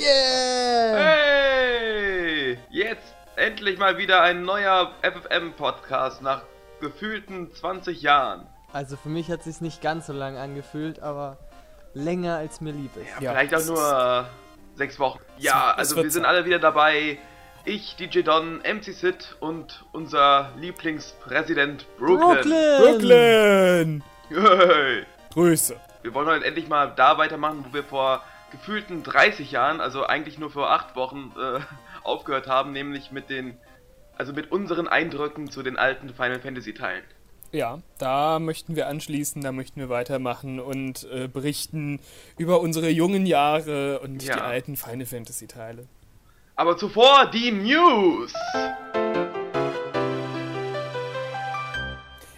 Yeah! Hey! Jetzt endlich mal wieder ein neuer FFM-Podcast nach gefühlten 20 Jahren. Also für mich hat es sich nicht ganz so lang angefühlt, aber länger als mir lieb ist. Ja, vielleicht auch nur sechs Wochen. Ja, also wir sind alle wieder dabei. Ich, DJ Don, MC Sid und unser Lieblingspräsident Brooklyn. Brooklyn! Hey. Grüße. Wir wollen heute endlich mal da weitermachen, wo wir vor gefühlten 30 Jahren, also eigentlich nur vor acht Wochen, äh, aufgehört haben, nämlich mit den, also mit unseren Eindrücken zu den alten Final Fantasy Teilen. Ja, da möchten wir anschließen, da möchten wir weitermachen und äh, berichten über unsere jungen Jahre und Ja. die alten Final Fantasy Teile. Aber zuvor die News!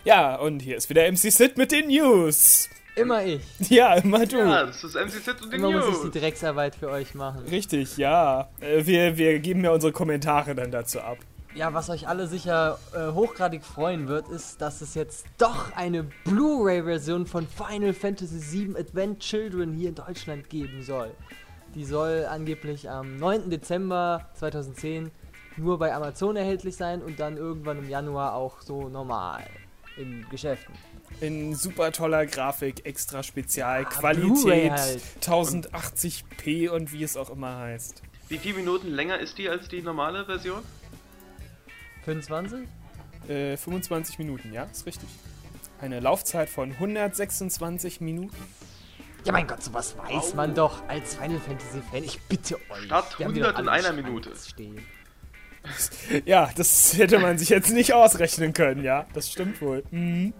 Ja, und hier ist wieder MC Sid mit den News. Immer ich. Ja, immer du. Ja, das ist MC Sid und die Immer muss ich News. die Drecksarbeit für euch machen. Richtig, ja. Äh, wir, wir geben ja unsere Kommentare dann dazu ab. Ja, was euch alle sicher äh, hochgradig freuen wird, ist, dass es jetzt doch eine Blu-ray-Version von Final Fantasy VII Advent Children hier in Deutschland geben soll. Die soll angeblich am 9. Dezember 2010 nur bei Amazon erhältlich sein und dann irgendwann im Januar auch so normal in Geschäften. In super toller Grafik, extra Spezial, Ah, halt. 1080p und wie es auch immer heißt. Wie viele Minuten länger ist die als die normale Version? 25? Äh, 25 Minuten, ja, ist richtig. Eine Laufzeit von 126 Minuten. Ja, mein Gott, sowas weiß Au. man doch als Final Fantasy Fan. Ich bitte euch. Statt Wir haben die 100 doch in einer Minute. Stehen. Ja, das hätte man sich jetzt nicht ausrechnen können, ja. Das stimmt wohl. Mhm.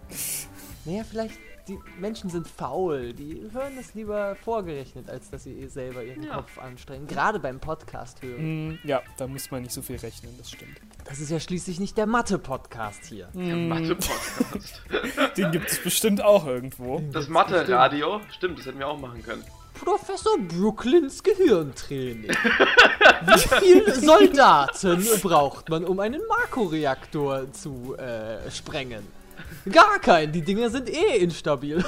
Naja, vielleicht, die Menschen sind faul. Die hören das lieber vorgerechnet, als dass sie selber ihren Ja. Kopf anstrengen. Gerade beim Podcast hören. Mhm, Ja, da muss man nicht so viel rechnen, das stimmt. Das ist ja schließlich nicht der Mathe-Podcast hier. Der Mathe-Podcast. Den gibt es bestimmt auch irgendwo. Das Mathe-Radio, stimmt, das hätten wir auch machen können. Professor Brooklyns Gehirntraining. Wie viele Soldaten braucht man, um einen Marco-Reaktor zu äh, sprengen? Gar keinen, die Dinger sind eh instabil.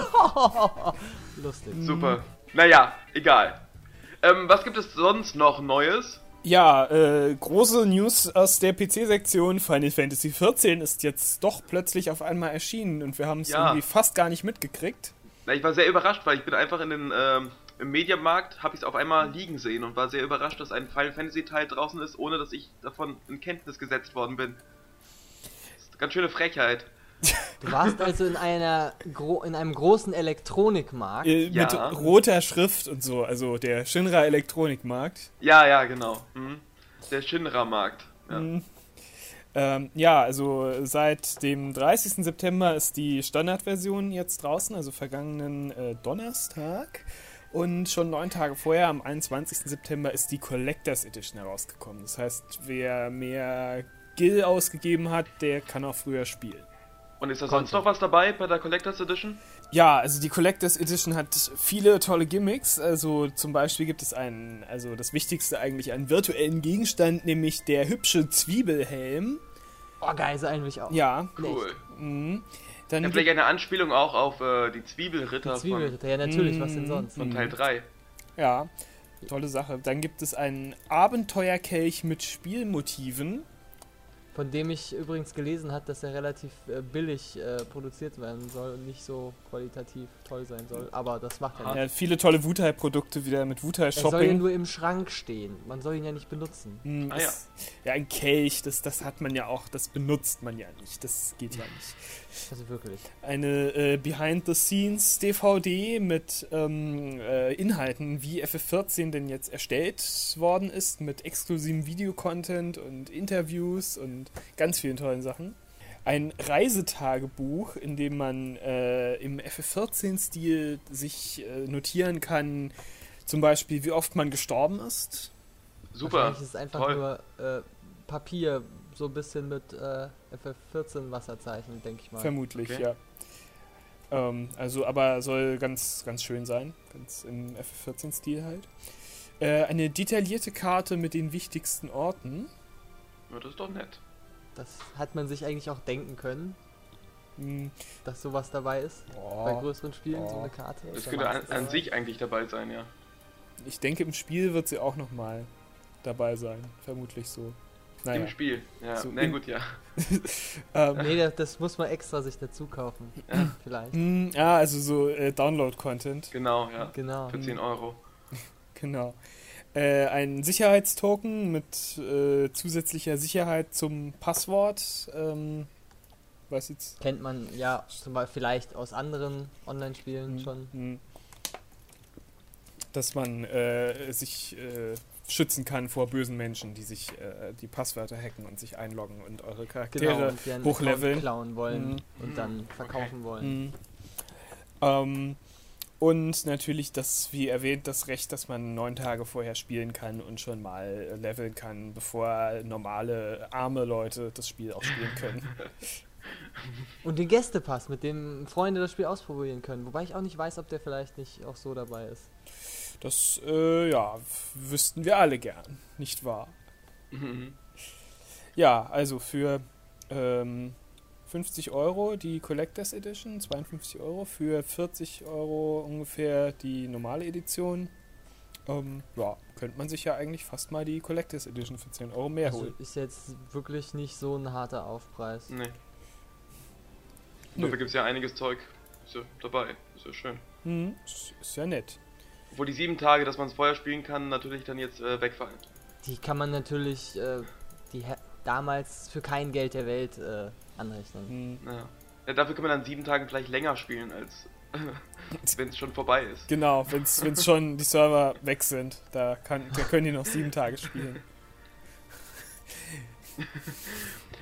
Lustig. Super. Naja, egal. Ähm, was gibt es sonst noch Neues? Ja, äh, große News aus der PC-Sektion. Final Fantasy XIV ist jetzt doch plötzlich auf einmal erschienen und wir haben es Ja. irgendwie fast gar nicht mitgekriegt. Na, ich war sehr überrascht, weil ich bin einfach in den, ähm, im Mediamarkt, habe ich es auf einmal liegen sehen und war sehr überrascht, dass ein Final Fantasy Teil draußen ist, ohne dass ich davon in Kenntnis gesetzt worden bin. Das ist eine ganz schöne Frechheit. Du warst also in einer gro in einem großen Elektronikmarkt. Äh, Ja. Mit roter Schrift und so, also der Shinra Elektronikmarkt. Ja, ja, genau. Mhm. Der Shinra-Markt. Ja. Ähm, ja, also seit dem 30. September ist die Standardversion jetzt draußen, also vergangenen äh, Donnerstag. Und schon neun Tage vorher, am 21. September, ist die Collectors Edition herausgekommen. Das heißt, wer mehr Gil ausgegeben hat, der kann auch früher spielen. Und ist da sonst noch was dabei bei der Collectors Edition? Ja, also die Collectors Edition hat viele tolle Gimmicks. Also zum Beispiel gibt es einen, also das Wichtigste eigentlich, einen virtuellen Gegenstand, nämlich der hübsche Zwiebelhelm. Oh, geil, so einen will ich auch. Ja, Cool. Mhm. Dann Ja, gibt vielleicht eine Anspielung auch auf äh, die Zwiebelritter Zwiebelritter, ja natürlich, was denn Mm. sonst? von, von Teil 3. Ja, tolle Sache. Dann gibt es einen Abenteuerkelch mit Spielmotiven. Von dem ich übrigens gelesen habe, dass er relativ äh, billig äh, produziert werden soll und nicht so qualitativ toll sein soll. Aber das macht er nicht. Ja, viele tolle Wutai-Produkte wieder mit Wutai Er soll ja nur im Schrank stehen. Man soll ihn ja nicht benutzen. Hm, Ah, ja. ja, ein Kelch, das, das hat man ja auch, das benutzt man ja nicht. Das geht ja nicht. Also wirklich. Eine äh, Behind-the-Scenes-DVD mit ähm, äh, Inhalten, wie FF14 denn jetzt erstellt worden ist, mit exklusivem Videocontent und Interviews und ganz vielen tollen Sachen. Ein Reisetagebuch, in dem man äh, im FF14-Stil sich äh, notieren kann, zum Beispiel, wie oft man gestorben ist. Super. Wahrscheinlich ist es einfach Toll. nur äh, Papier, so ein bisschen mit äh, FF14 Wasserzeichen, denke ich mal. Vermutlich, Okay. ja. Ähm, also, aber soll ganz, ganz schön sein. Ganz im FF14-Stil halt. Äh, eine detaillierte Karte mit den wichtigsten Orten. Ja, das ist doch nett. Das hat man sich eigentlich auch denken können, Hm, dass sowas dabei ist. oh, Bei größeren Spielen so Oh. eine Karte. Das könnte an, an sich eigentlich dabei sein, ja. ich denke, im Spiel wird sie auch nochmal dabei sein. Vermutlich so. Naja. Im Spiel. Ja, So na gut, ja. Ähm, Nee, das, das muss man extra sich dazu kaufen. Vielleicht. mh, ja, also so äh, Download-Content. Genau, ja. Genau. Für 10 Euro. Genau. Äh, ein Sicherheitstoken mit äh, zusätzlicher Sicherheit zum Passwort. Ähm, was jetzt? Kennt man ja zum Beispiel vielleicht aus anderen Online-Spielen schon. Hm. Dass man äh, sich äh, schützen kann vor bösen Menschen, die sich äh, die Passwörter hacken und sich einloggen und eure Genau, Charaktere einen hochleveln. Klauen wollen Mhm. und dann verkaufen wollen. Mhm. Ähm, und natürlich das, wie erwähnt, das Recht, dass man neun Tage vorher spielen kann und schon mal leveln kann, bevor normale, arme Leute das Spiel auch spielen können. Und den Gästepass, mit dem Freunde das Spiel ausprobieren können. Wobei ich auch nicht weiß, ob der vielleicht nicht auch so dabei ist. Das, äh, ja, wüssten wir alle gern, nicht wahr? Mhm. Ja, also für ähm, 50 Euro die Collectors Edition, 52 Euro, für 40 Euro ungefähr die normale Edition. Ähm, ja, könnte man sich ja eigentlich fast mal die Collectors Edition für 10 Euro mehr Also holen. ist jetzt wirklich nicht so ein harter Aufpreis. Nee. Dafür gibt es ja einiges Zeug. Ist ja dabei. Ist ja schön. Hm, ist, ist ja nett. Obwohl die sieben Tage, dass man es vorher spielen kann, natürlich dann jetzt äh, wegfallen. Die kann man natürlich äh, die damals für kein Geld der Welt äh, anrechnen. Hm, Ja. ja. Dafür kann man dann sieben Tagen vielleicht länger spielen, als wenn es schon vorbei ist. genau, wenn es schon die Server weg sind, da, kann, da können die noch sieben Tage spielen.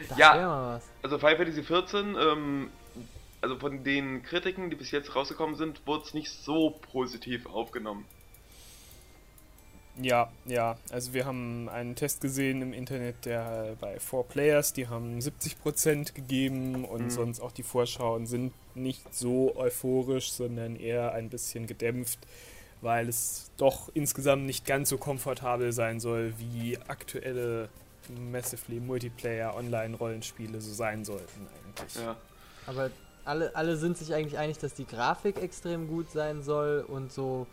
Das Ja. Also Final Fantasy 14, ähm, also von den Kritiken, die bis jetzt rausgekommen sind, wurde es nicht so positiv aufgenommen. Ja, ja. Also wir haben einen Test gesehen im Internet, der bei 4 Players, die haben 70% gegeben und Mhm. sonst auch die Vorschauen sind nicht so euphorisch, sondern eher ein bisschen gedämpft, weil es doch insgesamt nicht ganz so komfortabel sein soll, wie aktuelle Massively Multiplayer Online-Rollenspiele so sein sollten eigentlich. Ja. Aber alle, alle sind sich eigentlich einig, dass die Grafik extrem gut sein soll und so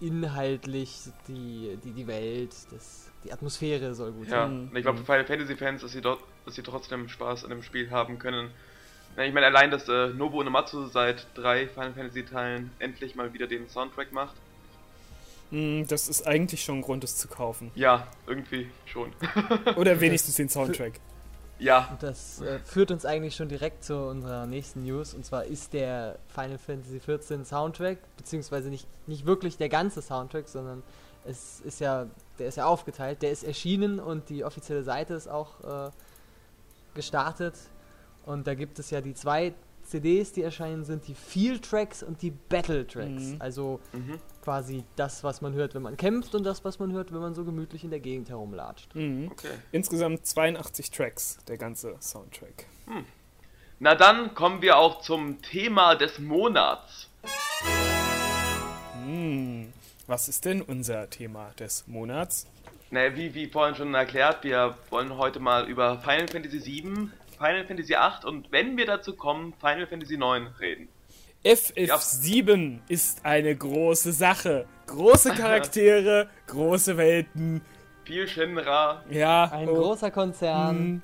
inhaltlich die, die, die Welt, das, die Atmosphäre soll gut Ja, sein. und ich glaube für Final Fantasy Fans, dass sie dort, dass sie trotzdem Spaß an dem Spiel haben können. Ja, ich meine allein, dass äh, Nobu Uematsu seit drei Final Fantasy Teilen endlich mal wieder den Soundtrack macht. Mm, Das ist eigentlich schon ein Grund, es zu kaufen. Ja, irgendwie schon. Oder wenigstens den Soundtrack. Ja, Und das äh, führt uns eigentlich schon direkt zu unserer nächsten News. Und zwar ist der Final Fantasy XIV Soundtrack, beziehungsweise nicht, nicht wirklich der ganze Soundtrack, sondern es ist ja, der ist ja aufgeteilt. Der ist erschienen und die offizielle Seite ist auch äh, gestartet. Und da gibt es ja die zwei CDs, die erschienen sind, die Field Tracks und die Battle Tracks. Mhm. Also mhm. quasi das, was man hört, wenn man kämpft und das, was man hört, wenn man so gemütlich in der Gegend herumlatscht. Mhm. okay. Insgesamt 82 Tracks, der ganze Soundtrack. Na dann kommen wir auch zum Thema des Monats. Hm, was ist denn unser Thema des Monats? Naja, wie, wie vorhin schon erklärt, wir wollen heute mal über Final Fantasy VII, Final Fantasy VIII und wenn wir dazu kommen, Final Fantasy IX reden. FF7 ist eine große Sache. Große Charaktere, große Welten. Viel Shinra. Ja. Ein oh, großer Konzern.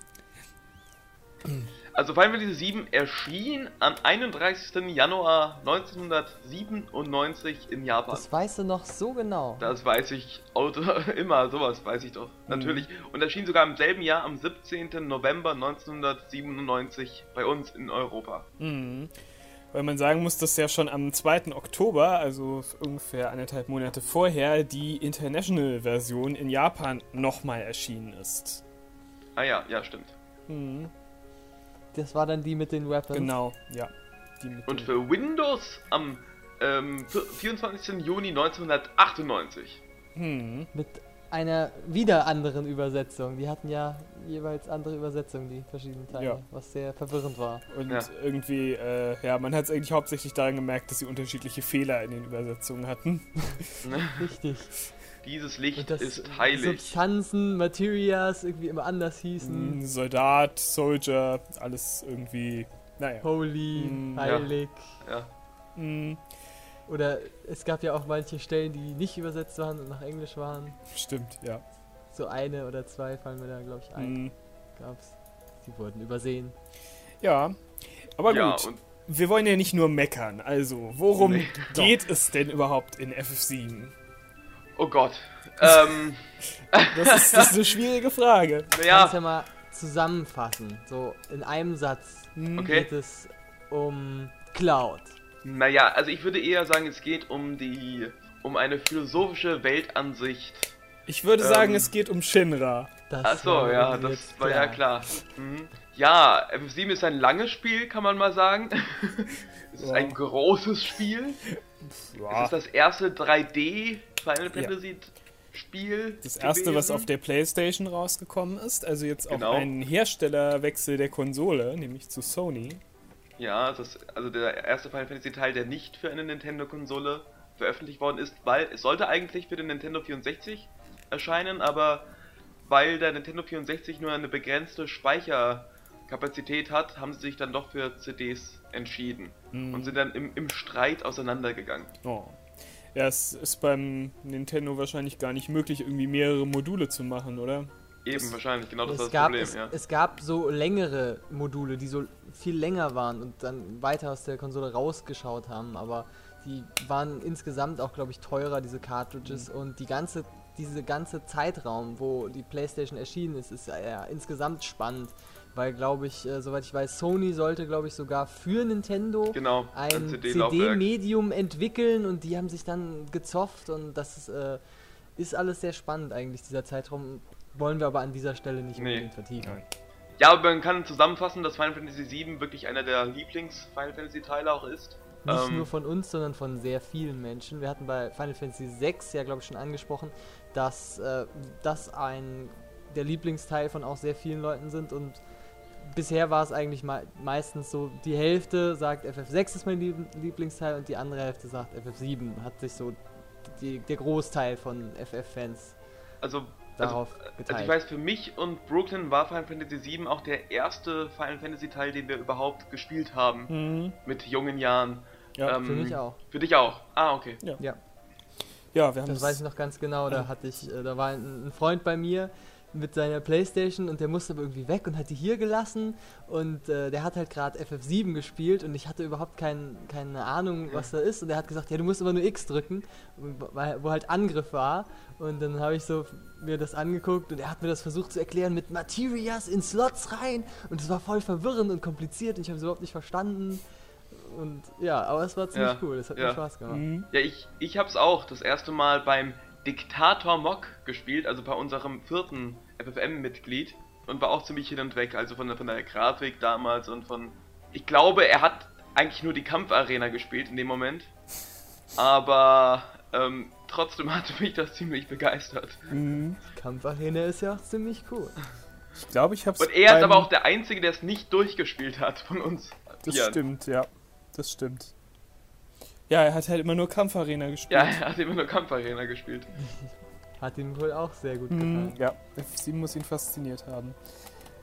hm, Also Final Fantasy VII erschien am 31. Januar 1997 in Japan. Das weißt du noch so genau. Das weiß ich Auto, immer, sowas weiß ich doch. Natürlich. Und erschien sogar im selben Jahr am 17. November 1997 bei uns in Europa. hm. Weil man sagen muss, dass ja schon am 2. Oktober, also ungefähr anderthalb Monate vorher, die International-Version in Japan nochmal erschienen ist. Ah ja, ja, stimmt. Hm, Das war dann die mit den Weapons. genau, ja. Die mit Und für Windows am ähm, 24. Juni 1998. hm. Mit einer wieder anderen Übersetzung. Die hatten ja jeweils andere Übersetzungen, die verschiedenen Teile, Ja. was sehr verwirrend war. Und Ja. irgendwie, äh, ja, man hat es eigentlich hauptsächlich daran gemerkt, dass sie unterschiedliche Fehler in den Übersetzungen hatten. Richtig. Dieses Licht ist heilig. Substanzen, Materias irgendwie immer anders hießen. Mm, Soldat, Soldier, alles irgendwie, naja. Holy, Mm, ja. heilig. Ja. Mm, Oder es gab ja auch manche Stellen, die nicht übersetzt waren und nach Englisch waren. Stimmt, ja. So eine oder zwei fallen mir da, glaube ich, ein. Mhm. Gab's. Die wurden übersehen. Ja, aber ja, gut. und Wir wollen ja nicht nur meckern. Also, worum Nee, geht es denn überhaupt in FF7? oh Gott. ähm, Das ist, das ist eine schwierige Frage. Kannst naja, ja mal zusammenfassen. So in einem Satz Hm, Okay. geht es um Cloud. Naja, also ich würde eher sagen, es geht um die, um eine philosophische Weltansicht. Ich würde sagen, Ähm. es geht um Shinra. Das Ach so, war ja, das war ja klar. Mhm. Ja, FF7 ist ein langes Spiel, kann man mal sagen. es ist Ja. ein großes Spiel. Es Ja, ist das erste 3D Final Ja. Fantasy Spiel. das erste, was gewesen. auf der Playstation rausgekommen ist. Also jetzt auch Genau. ein Herstellerwechsel der Konsole, nämlich zu Sony. Ja, das ist also der erste Final Fantasy Teil, der nicht für eine Nintendo-Konsole veröffentlicht worden ist, weil es sollte eigentlich für den Nintendo 64 erscheinen, aber weil der Nintendo 64 nur eine begrenzte Speicherkapazität hat, haben sie sich dann doch für CDs entschieden Mhm. und sind dann im, im Streit auseinandergegangen. Oh. Ja, es ist beim Nintendo wahrscheinlich gar nicht möglich, irgendwie mehrere Module zu machen, oder? Eben, Das- wahrscheinlich, genau das war Es das gab, Problem, es, ja. es gab so längere Module, die so viel länger waren und dann weiter aus der Konsole rausgeschaut haben, aber die waren insgesamt auch, glaube ich, teurer, diese Cartridges Mhm. und die ganze, diese ganze Zeitraum, wo die Playstation erschienen ist, ist ja, ja insgesamt spannend, weil, glaube ich, äh, soweit ich weiß, Sony sollte, glaube ich, sogar für Nintendo Genau, ein. CD-Medium entwickeln und die haben sich dann gezofft und das ist, äh, ist alles sehr spannend eigentlich, dieser Zeitraum. Wollen wir aber an dieser Stelle nicht Nee. unbedingt vertiefen. Nein. Ja, aber man kann zusammenfassen, dass Final Fantasy VII wirklich einer der Lieblings-Final Fantasy-Teile auch ist. Nicht Ähm, nur von uns, sondern von sehr vielen Menschen. Wir hatten bei Final Fantasy VI ja, glaube ich, schon angesprochen, dass äh, das ein der Lieblingsteil von auch sehr vielen Leuten sind und bisher war es eigentlich mei- meistens so, die Hälfte sagt FF6 ist mein Lieb Lieblingsteil und die andere Hälfte sagt FF7. Hat sich so die, der Großteil von FF-Fans Also, darauf also geteilt. ich weiß, für mich und Brooklyn war Final Fantasy VII auch der erste Final Fantasy Teil, den wir überhaupt gespielt haben. Mhm. Mit jungen Jahren. Ja. Ähm, Für mich auch. Für dich auch. Ah, okay. Ja. ja, wir haben Das das, weiß ich noch ganz genau. Da hatte ich, äh, da war ein, ein Freund bei mir mit seiner Playstation und der musste aber irgendwie weg und hat die hier gelassen. Und äh, der hat halt gerade FF7 gespielt und ich hatte überhaupt kein, keine Ahnung, was da ist. Und der hat gesagt, ja du musst immer nur X drücken, weil, wo halt Angriff war. Und dann habe ich so mir das angeguckt und er hat mir das versucht zu erklären mit Materias in Slots rein. Und es war voll verwirrend und kompliziert und ich habe es überhaupt nicht verstanden. Und ja, aber es war ziemlich Ja, cool, es hat ja. mir Spaß gemacht. Mhm. Ja, ich, ich hab's auch das erste Mal beim Diktator Mock gespielt, also bei unserem vierten FFM-Mitglied. Und war auch ziemlich hin und weg, also von der, von der Grafik damals und von. Ich glaube, er hat eigentlich nur die Kampfarena gespielt in dem Moment. Aber ähm, trotzdem hatte mich das ziemlich begeistert. Mhm. Kampfarena ist ja auch ziemlich cool. Ich glaube, ich habe es. Und er ist aber auch der Einzige, der es nicht durchgespielt hat von uns. Das Vieren. stimmt, ja. Das stimmt. Ja, er hat halt immer nur Kampfarena gespielt. Ja, er hat immer nur Kampfarena gespielt. Hat ihm wohl auch sehr gut Mhm, gefallen. ja, F7 muss ihn fasziniert haben.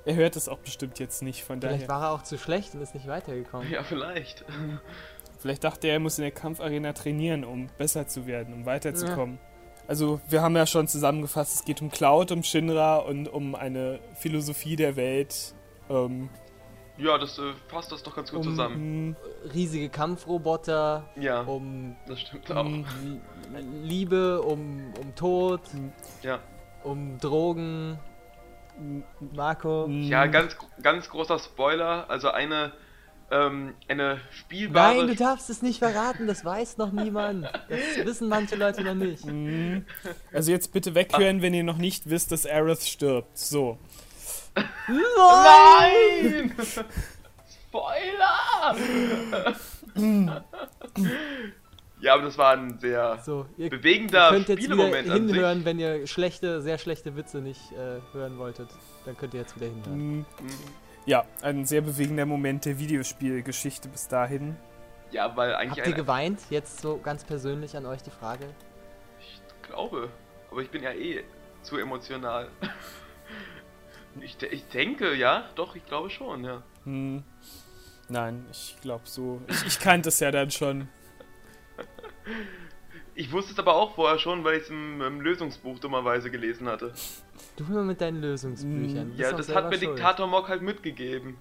Er hört es auch bestimmt jetzt nicht, von Vielleicht daher. war er auch zu schlecht und ist nicht weitergekommen. Ja, vielleicht. Vielleicht dachte er, er muss in der Kampfarena trainieren, um besser zu werden, um weiterzukommen. Also, wir haben ja schon zusammengefasst, es geht um Cloud, um Shinra und um eine Philosophie der Welt. Ähm, Ja, das äh, fasst das doch ganz gut Um- zusammen. mh, Riesige Kampfroboter, Ja, um das stimmt auch. mh, Lie- Liebe, um, um Tod, Ja. um Drogen. Marco. Ja, ganz, ganz großer Spoiler. Also eine, ähm, eine spielbare. Nein, du darfst es nicht verraten, das weiß noch niemand. Das wissen manche Leute noch nicht. Also jetzt bitte weghören, wenn ihr noch nicht wisst, dass Aerith stirbt. So. Nein! Spoiler! ja, aber das war ein sehr So, ihr bewegender könnt jetzt wieder Spielemoment an sich. hinhören, wenn ihr schlechte, sehr schlechte Witze nicht äh, hören wolltet. Dann könnt ihr jetzt wieder hinhören. Mh. Mhm. Ja, ein sehr bewegender Moment der Videospielgeschichte bis dahin. Ja, weil eigentlich Habt ihr ein, geweint? Jetzt so ganz persönlich an euch die Frage. Ich glaube, aber ich bin ja eh zu emotional. Ich, de- ich denke, ja, doch, ich glaube schon, ja. Hm. Nein, ich glaube so. Ich, ich kannte es ja dann schon. Ich wusste es aber auch vorher schon, weil ich es im, im Lösungsbuch dummerweise gelesen hatte. Du immer mit deinen Lösungsbüchern. Ja, das hat mir schuld. Diktator Mock halt mitgegeben.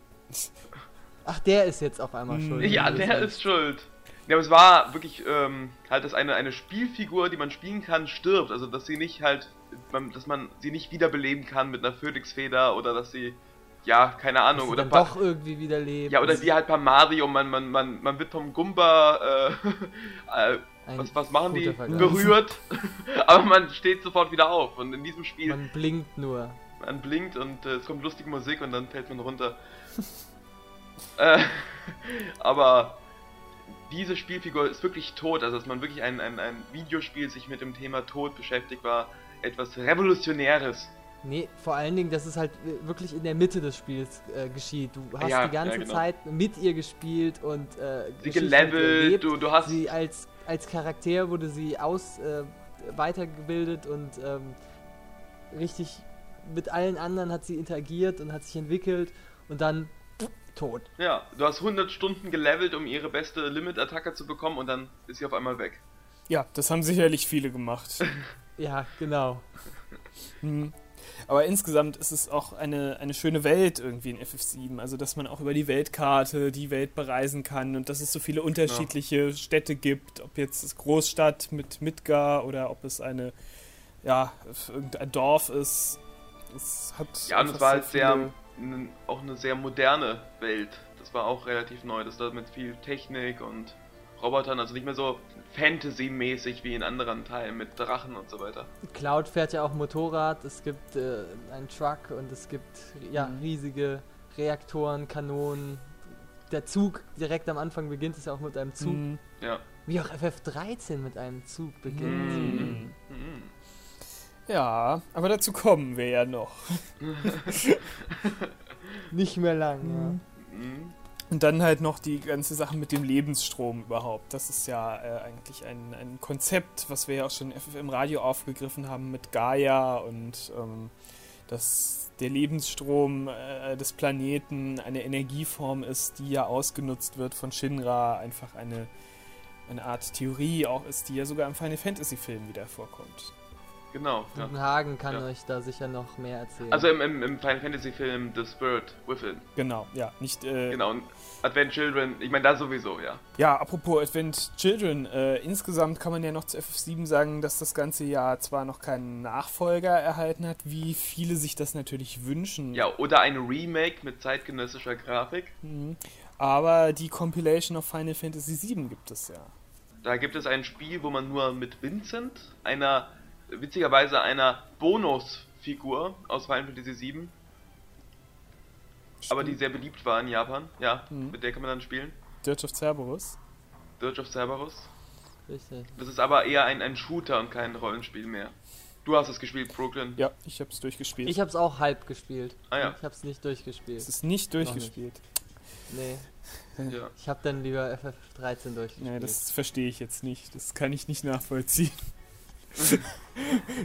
Ach, der ist jetzt auf einmal Mm. schuld. Ja, der ist schuld. Ja, aber es war wirklich ähm, halt, dass eine, eine Spielfigur, die man spielen kann, stirbt. Also, dass sie nicht halt, man, dass man sie nicht wiederbeleben kann mit einer Phönixfeder oder dass sie, ja, keine Ahnung, oder doch irgendwie wieder leben. ja, oder wie halt bei Mario, man, man, man, man wird vom Gumba, äh, äh, was, was machen die? Vergleich. Berührt, aber man steht sofort wieder auf. Und in diesem Spiel, man, Man blinkt nur. blinkt und äh, es kommt lustige Musik und dann fällt man runter. äh, aber diese Spielfigur ist wirklich tot, also dass man wirklich ein, ein, ein Videospiel sich mit dem Thema Tod beschäftigt, war etwas Revolutionäres. Nee, vor allen Dingen, dass es halt wirklich in der Mitte des Spiels äh, geschieht. Du hast Ja, die ganze ja, genau. Zeit mit ihr gespielt und äh, Sie gelevelt, du, du hast Sie als, als Charakter wurde sie aus äh, weitergebildet und ähm, richtig mit allen anderen hat sie interagiert und hat sich entwickelt und dann pff, tot. Ja, du hast 100 Stunden gelevelt, um ihre beste Limit-Attacke zu bekommen und dann ist sie auf einmal weg. Ja, das haben sicherlich viele gemacht. Ja, genau. Hm. Aber insgesamt ist es auch eine, eine schöne Welt irgendwie in FF7. Also, dass man auch über die Weltkarte die Welt bereisen kann und dass es so viele unterschiedliche Städte gibt. Ob jetzt es Großstadt mit Midgar oder ob es eine, ja, irgendein Dorf ist. Es hat Ja, und es war so halt sehr, auch eine sehr moderne Welt. Das war auch relativ neu, das da mit viel Technik und Robotern, also nicht mehr so Fantasy-mäßig wie in anderen Teilen mit Drachen und so weiter. Cloud fährt ja auch Motorrad, es gibt äh, einen Truck und es gibt ja Mhm. riesige Reaktoren, Kanonen. Der Zug direkt am Anfang beginnt es ja auch mit einem Zug. Hm. Ja. Wie auch FF13 mit einem Zug beginnt. Mhm. Mhm. Ja, aber dazu kommen wir ja noch. Nicht mehr lang, Mhm. Und dann halt noch die ganze Sache mit dem Lebensstrom überhaupt. Das ist ja äh, eigentlich ein, ein Konzept, was wir ja auch schon im Radio aufgegriffen haben mit Gaia und ähm, dass der Lebensstrom äh, des Planeten eine Energieform ist, die ja ausgenutzt wird von Shinra. Einfach eine, eine Art Theorie auch ist, die ja sogar im Final Fantasy Film wieder vorkommt. Genau, ja. Hagen kann Ja. euch da sicher noch mehr erzählen. Also im, im, im Final Fantasy Film The Spirit Within. Genau, ja, nicht. Äh, Genau, und Advent Children, ich meine da sowieso, ja. Ja, apropos Advent Children, äh, insgesamt kann man ja noch zu FF7 sagen, dass das ganze Jahr zwar noch keinen Nachfolger erhalten hat, wie viele sich das natürlich wünschen. Ja, oder ein Remake mit zeitgenössischer Grafik. Mhm. Aber die Compilation of Final Fantasy VII gibt es ja. Da gibt es ein Spiel, wo man nur mit Vincent, einer, witzigerweise einer Bonusfigur aus Final Fantasy VII, aber die sehr beliebt war in Japan, ja, Mhm. mit der kann man dann spielen. Dirge of Cerberus. Dirge of Cerberus. Richtig. Das ist aber eher ein, ein Shooter und kein Rollenspiel mehr. Du hast es gespielt, Brooklyn. Ja, ich hab's durchgespielt. Ich hab's auch halb gespielt. Ah ja. Ich hab's nicht durchgespielt. es ist nicht nicht. durchgespielt. Nee, ja. ich hab dann lieber FF13 durchgespielt. Ja, das verstehe ich jetzt nicht. Das kann ich nicht nachvollziehen.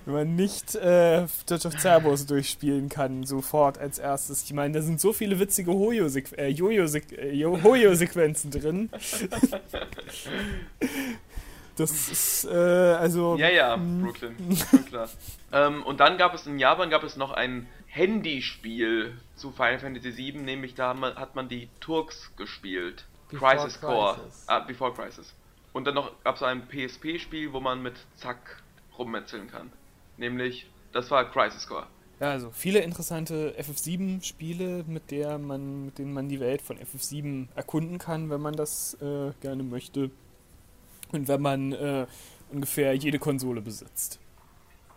Wenn man nicht äh, Dirge of Cerberus durchspielen kann, sofort als erstes. Ich meine, da sind so viele witzige Hoyo-Sequ- äh, äh, Hoyo-Sequenzen drin. Das ist, äh, also. Ja, ja, Mhm. Brooklyn, schon klar. ähm, und dann gab es in Japan gab es noch ein Handyspiel zu Final Fantasy VII, nämlich da hat man, hat man die Turks gespielt. Before Crisis Core. Crisis. Ah, Before Crisis. Und dann noch gab es ein PSP-Spiel, wo man mit Zack rummetzeln kann. Nämlich, das war Crisis Core. Ja, also viele interessante FF7-Spiele, mit, der man, mit denen man die Welt von FF7 erkunden kann, wenn man das äh, gerne möchte. Und wenn man äh, ungefähr jede Konsole besitzt.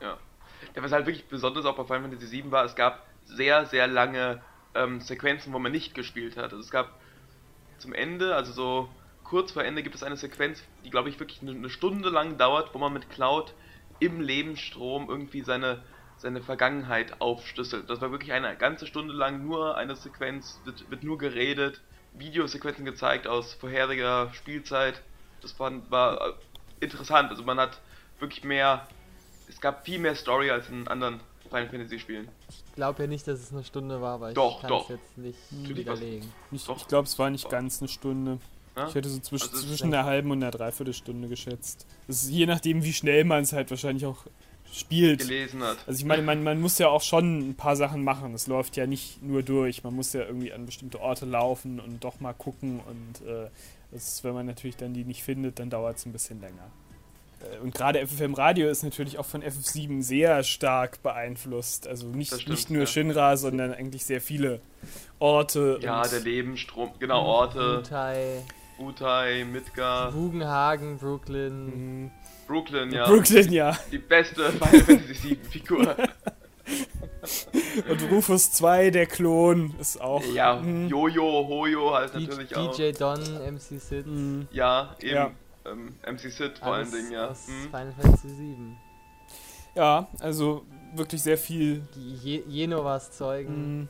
Ja. ja. Was halt wirklich besonders auch bei Final Fantasy VII war, es gab sehr, sehr lange ähm, Sequenzen, wo man nicht gespielt hat. Also es gab zum Ende, also so kurz vor Ende, gibt es eine Sequenz, die glaube ich wirklich eine Stunde lang dauert, wo man mit Cloud im Lebensstrom irgendwie seine, seine Vergangenheit aufschlüsselt. Das war wirklich eine ganze Stunde lang nur eine Sequenz, wird, wird nur geredet, Videosequenzen gezeigt aus vorheriger Spielzeit. Das war, war äh, interessant. Also man hat wirklich mehr, es gab viel mehr Story als in anderen Final Fantasy Spielen. Ich glaube ja nicht, dass es eine Stunde war, ich Doch, kann doch. es jetzt nicht Natürlich widerlegen. Ich, ich glaube, es war nicht ganz eine Stunde. Ich hätte so zwisch Also es ist zwischen einer halben und einer Dreiviertelstunde geschätzt. Das ist je nachdem, wie schnell man es halt wahrscheinlich auch spielt. gelesen hat. Also ich meine, man, man muss ja auch schon ein paar Sachen machen. Es läuft ja nicht nur durch. Man muss ja irgendwie an bestimmte Orte laufen und doch mal gucken. Und äh, das, wenn man natürlich dann die nicht findet, dann dauert es ein bisschen länger. Äh, Und gerade FFM Radio ist natürlich auch von FF7 sehr stark beeinflusst. Also nicht, stimmt, nicht nur ja. Shinra, sondern eigentlich sehr viele Orte. Ja, und der Lebensstrom, genau, Orte, Utai, Utai, Midgar, Bugenhagen, Brooklyn. Mhm. Brooklyn, ja. Brooklyn, ja. Die beste Final Fantasy 7 Figur. Und Rufus 2, der Klon, ist auch. Ja, Mhm. Jojo, Hoyo halt D- natürlich auch. DJ Don, MC Sid. Mhm. Ja, eben. Ja. Ähm, MC Sid vor allen Dingen, ja. Aus Mhm. Final Fantasy 7. Ja, also wirklich sehr viel Je Jenovas Zeugen.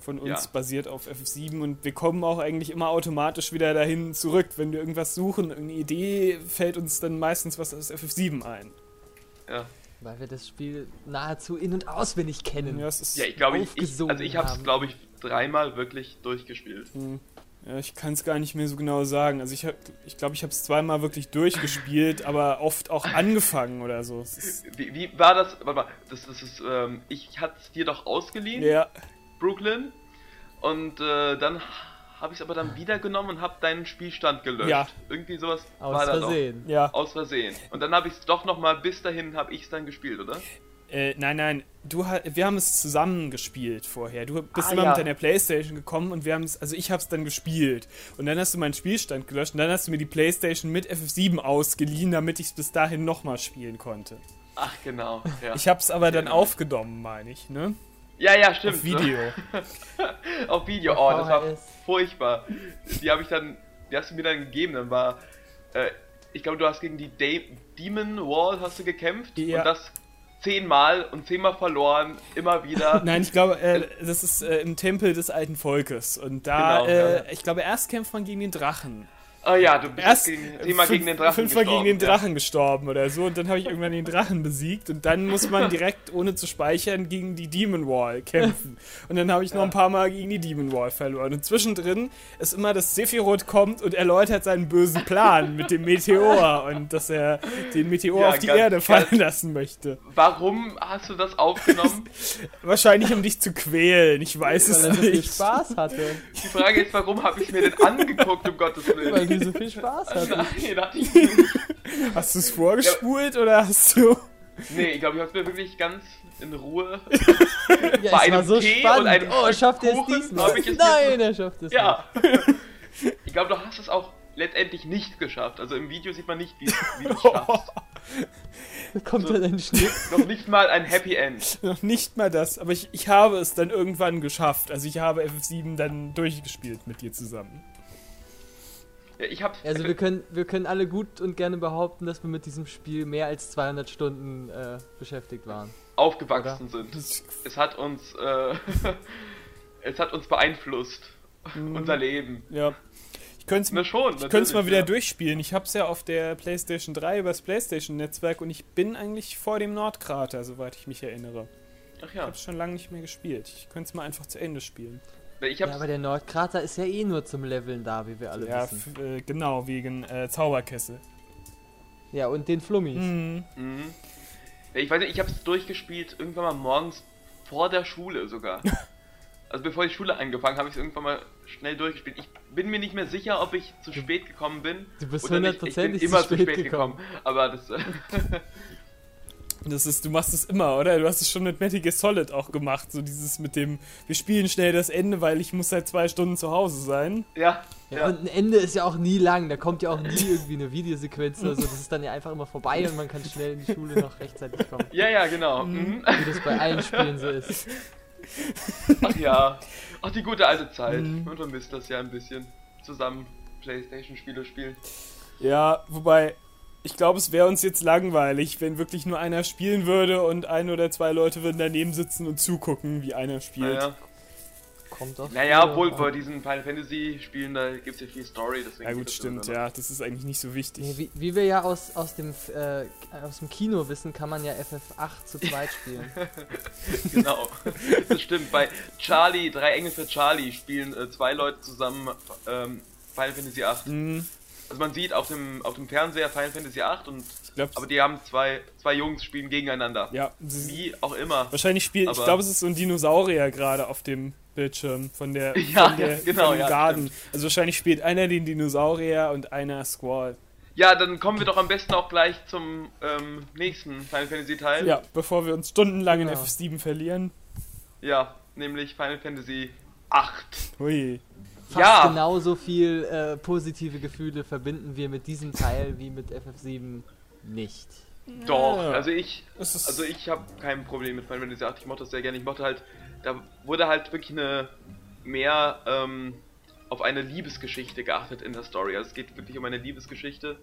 Von uns Ja. basiert auf FF7 und wir kommen auch eigentlich immer automatisch wieder dahin zurück. Wenn wir irgendwas suchen, eine Idee, fällt uns dann meistens was aus FF7 ein. Ja. Weil wir das Spiel nahezu in- und auswendig kennen. Ja, es ist, Ja, ich glaube, ich, ich, also ich habe es, glaube ich, dreimal wirklich durchgespielt. Hm. ja, ich kann es gar nicht mehr so genau sagen. Also ich glaube, ich, glaub, ich habe es zweimal wirklich durchgespielt, aber oft auch angefangen oder so. Wie, wie war das? Warte mal, das, das ist, ähm, ich hatte es dir doch ausgeliehen, ja, Brooklyn, und äh, dann habe ich es aber dann wieder genommen und habe deinen Spielstand gelöscht. Ja. Irgendwie sowas Aus war da. Versehen. ja. Aus Versehen. Und dann habe ich es doch nochmal, bis dahin habe ich es dann gespielt, oder? Äh, nein, nein, du wir haben es zusammen gespielt vorher. Du bist Ah, immer ja. mit deiner Playstation gekommen und wir haben es, also ich habe es dann gespielt. Und dann hast du meinen Spielstand gelöscht und dann hast du mir die Playstation mit FF7 ausgeliehen, damit ich es bis dahin nochmal spielen konnte. Ach, genau. Ja, Ich habe es aber dann Genau. aufgenommen, meine ich, ne? Ja, ja stimmt. Auf Video. Auf Video. Oh, das war furchtbar. Die habe ich dann, die hast du mir dann gegeben. Dann war, äh, ich glaube, du hast gegen die De Demon Wall hast du gekämpft Ja. und das zehnmal und zehnmal verloren, immer wieder. Nein, ich glaube, äh, das ist äh, im Tempel des alten Volkes. Und da, Genau, äh, ja. ich glaube, erst kämpft man gegen den Drachen. Oh ja, du bist Erst gegen, fünf- gegen den Drachen fünfmal gegen den gestorben, Drachen gestorben oder so. Und dann habe ich irgendwann den Drachen besiegt. Und dann muss man direkt, ohne zu speichern, gegen die Demon Wall kämpfen. Und dann habe ich noch ein paar Mal gegen die Demon Wall verloren. Und zwischendrin ist immer, dass Sephiroth kommt und erläutert seinen bösen Plan mit dem Meteor. Und dass er den Meteor Ja, auf die ganz- Erde fallen ganz- lassen möchte. Ja. Warum hast du das aufgenommen? Wahrscheinlich, um dich zu quälen. Ich weiß Weil es nicht. Spaß hatte. Die Frage ist, warum habe ich mir den angeguckt, um Gottes Willen? Du so viel Spaß. Nein, hatte ich nicht. Hast du es vorgespult oder hast du. Nee, ich glaube, ich habe mir wirklich ganz in Ruhe. Ja, Bei es war einem so Tee und spannend. einem Oh, schafft er es Kuchen diesmal? es Nein, er schafft es Ja. Ich glaube, du hast es auch letztendlich nicht geschafft. Also im Video sieht man nicht, wie, wie du es schaffst. nicht. Kommt dann ein Schnitt. Noch nicht mal ein Happy End. Noch nicht mal das, aber ich, ich habe es dann irgendwann geschafft. Also ich habe FF7 dann durchgespielt mit dir zusammen. Ja, ich hab's. Also wir können, wir können alle gut und gerne behaupten, dass wir mit diesem Spiel mehr als 200 Stunden äh, beschäftigt waren. aufgewachsen sind. Das- Es hat uns, äh, es hat uns beeinflusst. Unser Leben. Ja. Ich könnte es ich mal wieder ja. durchspielen. Ich habe es ja auf der PlayStation 3 über das PlayStation-Netzwerk und ich bin eigentlich vor dem Nordkrater, soweit ich mich erinnere. Ach Ich ja. habe es schon lange nicht mehr gespielt. Ich könnte es mal einfach zu Ende spielen. Ich Ja, aber der Nordkrater ist ja eh nur zum Leveln da, wie wir alle Ja, wissen. f- äh, genau, wegen äh, Zauberkessel. Ja, und den Flummis. Mhm. Mhm. Ja, ich weiß nicht, ich hab's durchgespielt irgendwann mal morgens vor der Schule sogar. Also bevor die Schule angefangen habe, ich es irgendwann mal schnell durchgespielt. Ich bin mir nicht mehr sicher, ob ich zu spät gekommen bin. Du bist hundertprozentig zu immer zu spät spät gekommen. Aber das. Das ist, du machst es immer, oder? Du hast es schon mit Metal Gear Solid auch gemacht. So dieses mit dem, wir spielen schnell das Ende, weil ich muss seit zwei Stunden zu Hause sein. ja, Ja, ja. und ein Ende ist ja auch nie lang, da kommt ja auch nie irgendwie eine Videosequenz oder so. Das ist dann ja einfach immer vorbei und man kann schnell in die Schule noch rechtzeitig kommen. Ja, ja, genau. Mhm. Wie das bei allen Spielen so ist. Ach ja. Ach, die gute alte Zeit. Mhm. Man vermisst das ja ein bisschen. Zusammen Playstation-Spiele spielen. Ja, wobei, ich glaube, es wäre uns jetzt langweilig, wenn wirklich nur einer spielen würde und ein oder zwei Leute würden daneben sitzen und zugucken, wie einer spielt. Naja, Kommt doch. naja obwohl bei diesen Final Fantasy-Spielen, da gibt es ja viel Story. Deswegen Ja gut, das stimmt, ja, das ist eigentlich nicht so wichtig. Nee, wie, wie wir ja aus, aus, dem, äh, aus dem Kino wissen, kann man ja FF8 zu zweit spielen. Genau. Das stimmt. Bei Charlie, drei Engel für Charlie, spielen äh, zwei Leute zusammen ähm, Final Fantasy VIII. Hm, Also man sieht auf dem, auf dem Fernseher Final Fantasy VIII und ich glaube, aber die haben zwei, zwei Jungs spielen gegeneinander. ja, sie- Wie auch immer. wahrscheinlich spielt, ich glaube, es ist so ein Dinosaurier gerade auf dem Bildschirm von der, Ja, von der ja, genau, von dem ja, Garden. Also wahrscheinlich spielt einer den Dinosaurier und einer Squall. Ja, dann kommen wir doch am besten auch gleich zum ähm, nächsten Final Fantasy Teil. Ja, bevor wir uns stundenlang in Genau. FF7 verlieren. Ja, nämlich Final Fantasy 8. Hui. Fast Ja. genauso viel äh, positive Gefühle verbinden wir mit diesem Teil wie mit FF7 nicht. Doch, also ich, also ich habe kein Problem mit Final Fantasy 8. Ich mochte das sehr gerne. Ich mochte halt, da wurde halt wirklich eine mehr ähm, auf eine Liebesgeschichte geachtet in der Story. Also es geht wirklich um eine Liebesgeschichte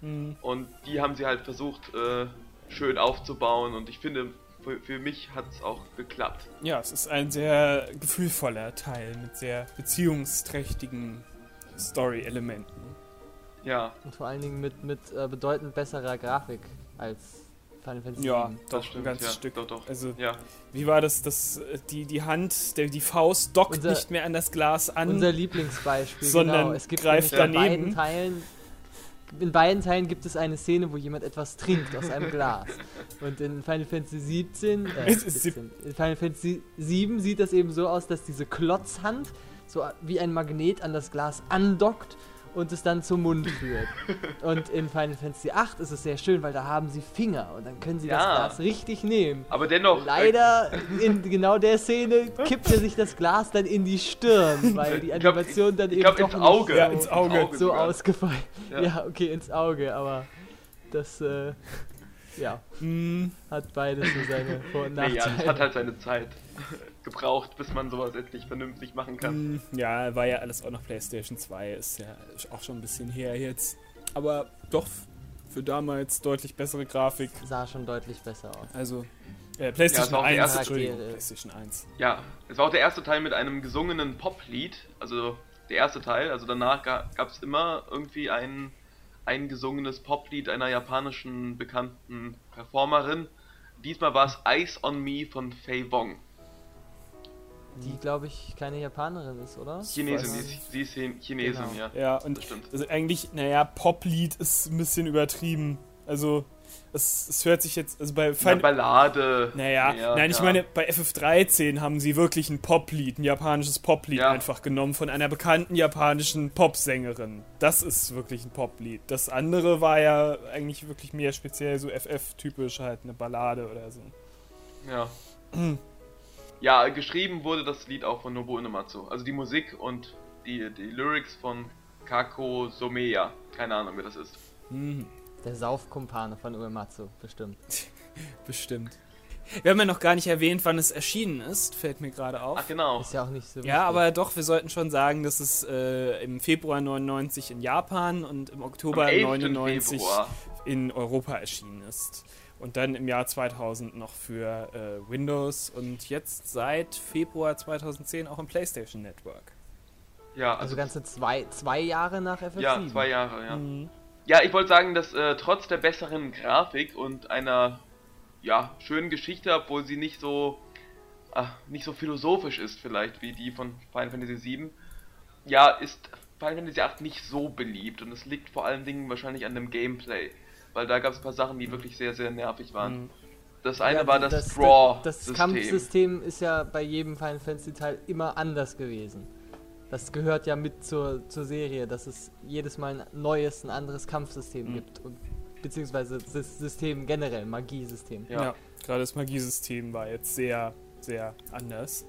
hm, und die haben sie halt versucht äh, schön aufzubauen und ich finde, für, für mich hat es auch geklappt. ja, es ist ein sehr gefühlvoller Teil mit sehr beziehungsträchtigen Story-Elementen. Ja, Und vor allen Dingen mit, mit äh, bedeutend besserer Grafik als Final Fantasy Ja, 7. doch, das stimmt. ein ganzes ja, Stück. Doch, doch. Also, Ja, wie war das? das äh, die, die Hand, der, die Faust dockt Unser- nicht mehr an das Glas an. Unser Lieblingsbeispiel, Sondern genau. Es gibt greift daneben. beiden Teilen in beiden Teilen gibt es eine Szene, wo jemand etwas trinkt aus einem Glas. Und in Final Fantasy 17, äh, Es ist 17 in Final Fantasy 7 sieht das eben so aus, dass diese Klotzhand so wie ein Magnet an das Glas andockt und es dann zum Mund führt. Und in Final Fantasy 8 ist es sehr schön, weil da haben sie Finger und dann können sie das Ja. Glas richtig nehmen. aber dennoch. äh, Leider in genau der Szene kippt er sich das Glas dann in die Stirn, weil die Ich glaub, Animation dann ich eben glaub, doch ins nicht Auge. so, Ja, ins Auge. so ausgefallen. Ja. Ja. okay, ins Auge, aber das äh, ja, Hm, hat beides so seine Vor- und Nee, ja, Nachteile. hat halt seine Zeit gebraucht, bis man sowas endlich vernünftig machen kann. hm, ja, war ja alles auch noch PlayStation 2, ist ja auch schon ein bisschen her jetzt. Aber doch für damals deutlich bessere Grafik. sah schon deutlich besser aus. Also, äh, Ja, PlayStation die 1, erste Entschuldigung. PlayStation 1. Ja, es war auch der erste Teil mit einem gesungenen Poplied, also der erste Teil, also danach ga, gab es immer irgendwie ein, ein gesungenes Poplied einer japanischen bekannten Performerin. Diesmal war es Ice on Me von Fei Wong. Die, glaube ich, keine Japanerin ist, oder? Chinesin, die ist, sie ist Chin- Chinesin, Genau. ja. Ja, und Das stimmt. also eigentlich, naja, Poplied ist ein bisschen übertrieben. Also, es, es hört sich jetzt, also bei Eine Final, Ballade. Naja, mehr, nein, ich ja. meine, bei FF13 haben sie wirklich ein Poplied, ein japanisches Poplied Ja. einfach genommen von einer bekannten japanischen Popsängerin. Das ist wirklich ein Poplied. Das andere war ja eigentlich wirklich mehr speziell so FF-typisch, halt eine Ballade oder so. Ja. ja, geschrieben wurde das Lied auch von Nobuo Uematsu. Also die Musik und die, die Lyrics von Kako Someya. Keine Ahnung, wer das ist. Mhm, Der Saufkumpane von Uematsu, bestimmt. bestimmt. Wir haben ja noch gar nicht erwähnt, wann es erschienen ist, fällt mir gerade auf. Ach genau. Ist ja auch nicht so Ja, wichtig. aber doch, wir sollten schon sagen, dass es äh, im Februar 99 in Japan und im Oktober Am 11. 99 Februar. in Europa erschienen ist. Und dann im Jahr 2000 noch für äh, Windows und jetzt seit Februar 2010 auch im PlayStation Network. Ja, Also also, ganze zwei, zwei Jahre nach FF7. ja, zwei Jahre, ja. Mhm. Ja, ich wollte sagen, dass äh, trotz der besseren Grafik und einer ja, schönen Geschichte, obwohl sie nicht so ah, nicht so philosophisch ist vielleicht wie die von Final Fantasy VII, ja, ist Final Fantasy VIII nicht so beliebt und es liegt vor allen Dingen wahrscheinlich an dem Gameplay, weil da gab es ein paar Sachen, die wirklich sehr, sehr nervig waren. Mhm. Das eine Ja, war das, Das Draw-System. Kampfsystem ist ja bei jedem Final Fantasy Teil immer anders gewesen. Das gehört ja mit zur, zur Serie, dass es jedes Mal ein neues, ein anderes Kampfsystem Mhm. gibt. Und, beziehungsweise Sys- System generell, Magiesystem. Ja. Ja. gerade das Magiesystem war jetzt sehr, sehr anders.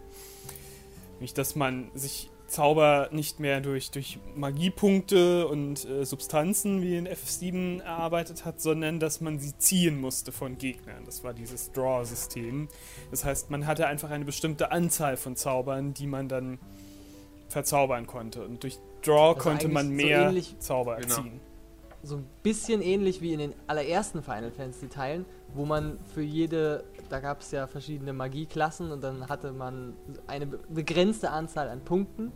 Nicht, dass man sich Zauber nicht mehr durch, durch Magiepunkte und äh, Substanzen wie in FF7 erarbeitet hat, sondern dass man sie ziehen musste von Gegnern. Das war dieses Draw-System. Das heißt, man hatte einfach eine bestimmte Anzahl von Zaubern, die man dann verzaubern konnte. Und durch Draw Also konnte man so mehr ähnlich- Zauber Genau. erziehen. So ein bisschen ähnlich wie in den allerersten Final Fantasy Teilen, wo man für jede, da gab es ja verschiedene Magieklassen und dann hatte man eine be- begrenzte Anzahl an Punkten.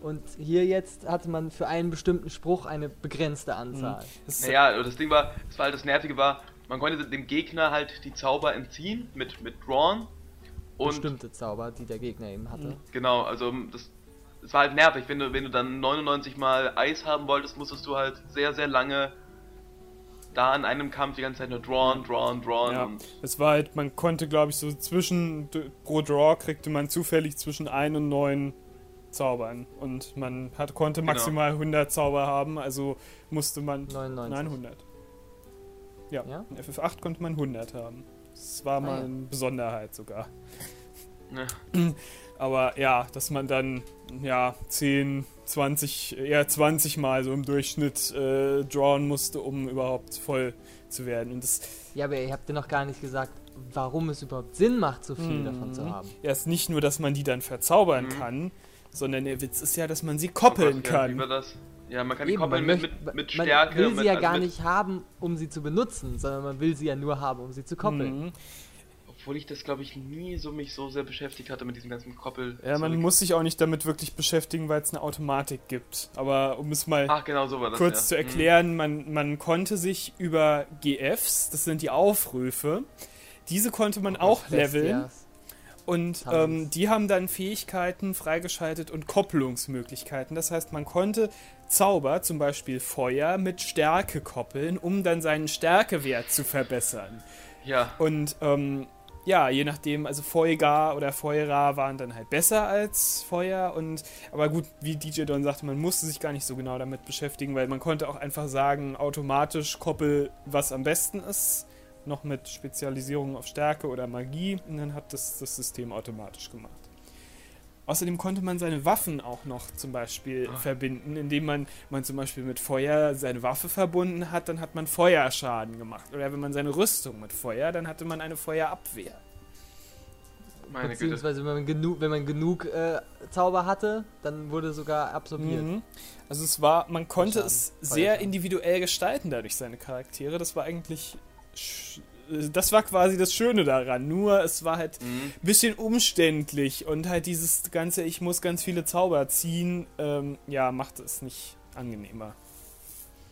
Und hier jetzt hatte man für einen bestimmten Spruch eine begrenzte Anzahl. Das ist Naja, das Ding war, das war halt das Nervige war, man konnte dem Gegner halt die Zauber entziehen mit, mit Drawn. Und Bestimmte Zauber, die der Gegner eben hatte. Mhm. Genau, also das es war halt nervig, wenn du, wenn du dann 99 mal Eis haben wolltest, musstest du halt sehr, sehr lange da an einem Kampf die ganze Zeit nur drawn, drawn, drawn Ja, es war halt, man konnte, glaube ich, so zwischen, pro Draw kriegte man zufällig zwischen 1 und 9 Zaubern. Und man hat, konnte Genau. maximal 100 Zauber haben, also musste man 99. 900. Ja, Ja? in FF8 konnte man 100 haben. Das war mal ja. eine Besonderheit sogar. ne, Aber ja, dass man dann ja 10, 20, eher 20 Mal so im Durchschnitt äh, drawn musste, um überhaupt voll zu werden. Und das Ja, aber ihr habt ja noch gar nicht gesagt, warum es überhaupt Sinn macht, so viel Mhm. davon zu haben. ja, ist nicht nur, dass man die dann verzaubern Mhm. kann, sondern der Witz ist ja, dass man sie oh koppeln ja, war kann. das? Ja, man kann die Eben, koppeln man mit, mit, mit man Stärke. will mit, sie ja also gar mit, nicht haben, um sie zu benutzen, sondern man will sie ja nur haben, um sie zu koppeln. Mhm. Obwohl ich das, glaube ich, nie so mich so sehr beschäftigt hatte mit diesem ganzen Koppel. Ja, man muss sich auch nicht damit wirklich beschäftigen, weil es eine Automatik gibt. Aber um es mal Ach, genau so das. kurz ja. zu erklären, man, man konnte sich über GFs, das sind die Aufrufe, diese konnte man auch leveln. Bestias. Und ähm, die haben dann Fähigkeiten freigeschaltet und Kopplungsmöglichkeiten. Das heißt, man konnte Zauber, zum Beispiel Feuer, mit Stärke koppeln, um dann seinen Stärkewert zu verbessern. Ja, Und ähm, ja, je nachdem, also Feugar oder Feuera waren dann halt besser als Feuer. Und aber gut, wie DJ Don sagte, man musste sich gar nicht so genau damit beschäftigen, weil man konnte auch einfach sagen, automatisch koppel, was am besten ist. Noch mit Spezialisierung auf Stärke oder Magie. Und dann hat das das System automatisch gemacht. Außerdem konnte man seine Waffen auch noch zum Beispiel Ah. verbinden, indem man, man zum Beispiel mit Feuer seine Waffe verbunden hat, dann hat man Feuerschaden gemacht. Oder wenn man seine Rüstung mit Feuer, dann hatte man eine Feuerabwehr. meine Güte. Beziehungsweise wenn man genug, wenn man genug äh, Zauber hatte, dann wurde sogar absorbiert. Mhm. Also es war, man konnte Feuerschaden. es sehr Feuerschaden. individuell gestalten dadurch seine Charaktere. Das war eigentlich, das war quasi das Schöne daran. Nur es war halt Mhm. ein bisschen umständlich und halt dieses ganze, ich muss ganz viele Zauber ziehen, ähm, ja, macht es nicht angenehmer.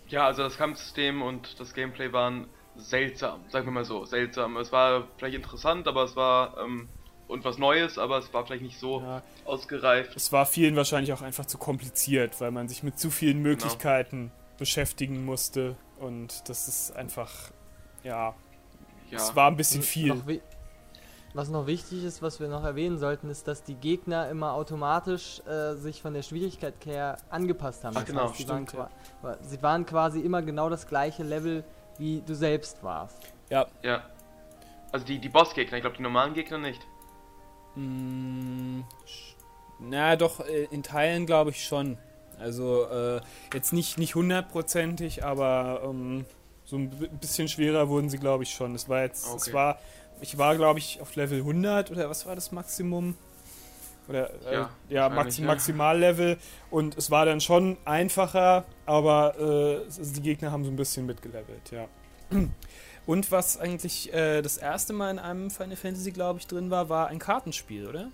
Ja, also das Kampfsystem und das Gameplay waren seltsam, sagen wir mal so, seltsam. Es war vielleicht interessant, aber es war ähm, und was Neues, aber es war vielleicht nicht so Ja, ausgereift. es war vielen wahrscheinlich auch einfach zu kompliziert, weil man sich mit zu vielen Genau. Möglichkeiten beschäftigen musste und das ist einfach, ja, Ja, es war ein bisschen viel. Noch was noch wichtig ist, was wir noch erwähnen sollten, ist, dass die Gegner immer automatisch äh, sich von der Schwierigkeit her angepasst haben. Ach, genau, sie, waren stimmt, qua- sie waren quasi immer genau das gleiche Level, wie du selbst warst. Ja, ja. Also die, die Bossgegner, ich glaube die normalen Gegner nicht. Mm, Na, doch, äh, in Teilen glaube ich schon. Also äh, jetzt nicht, nicht hundertprozentig, aber ähm, so ein bi- bisschen schwerer wurden sie, glaube ich, schon. Es war jetzt, es Okay. war, ich war, glaube ich, auf Level 100 oder was war das Maximum? Oder, äh, Ja, ja, wahrscheinlich, Maxi ja. Maximallevel. Und es war dann schon einfacher, aber äh, es- die Gegner haben so ein bisschen mitgelevelt, ja. Und was eigentlich äh, das erste Mal in einem Final Fantasy, glaube ich, drin war, war ein Kartenspiel, oder?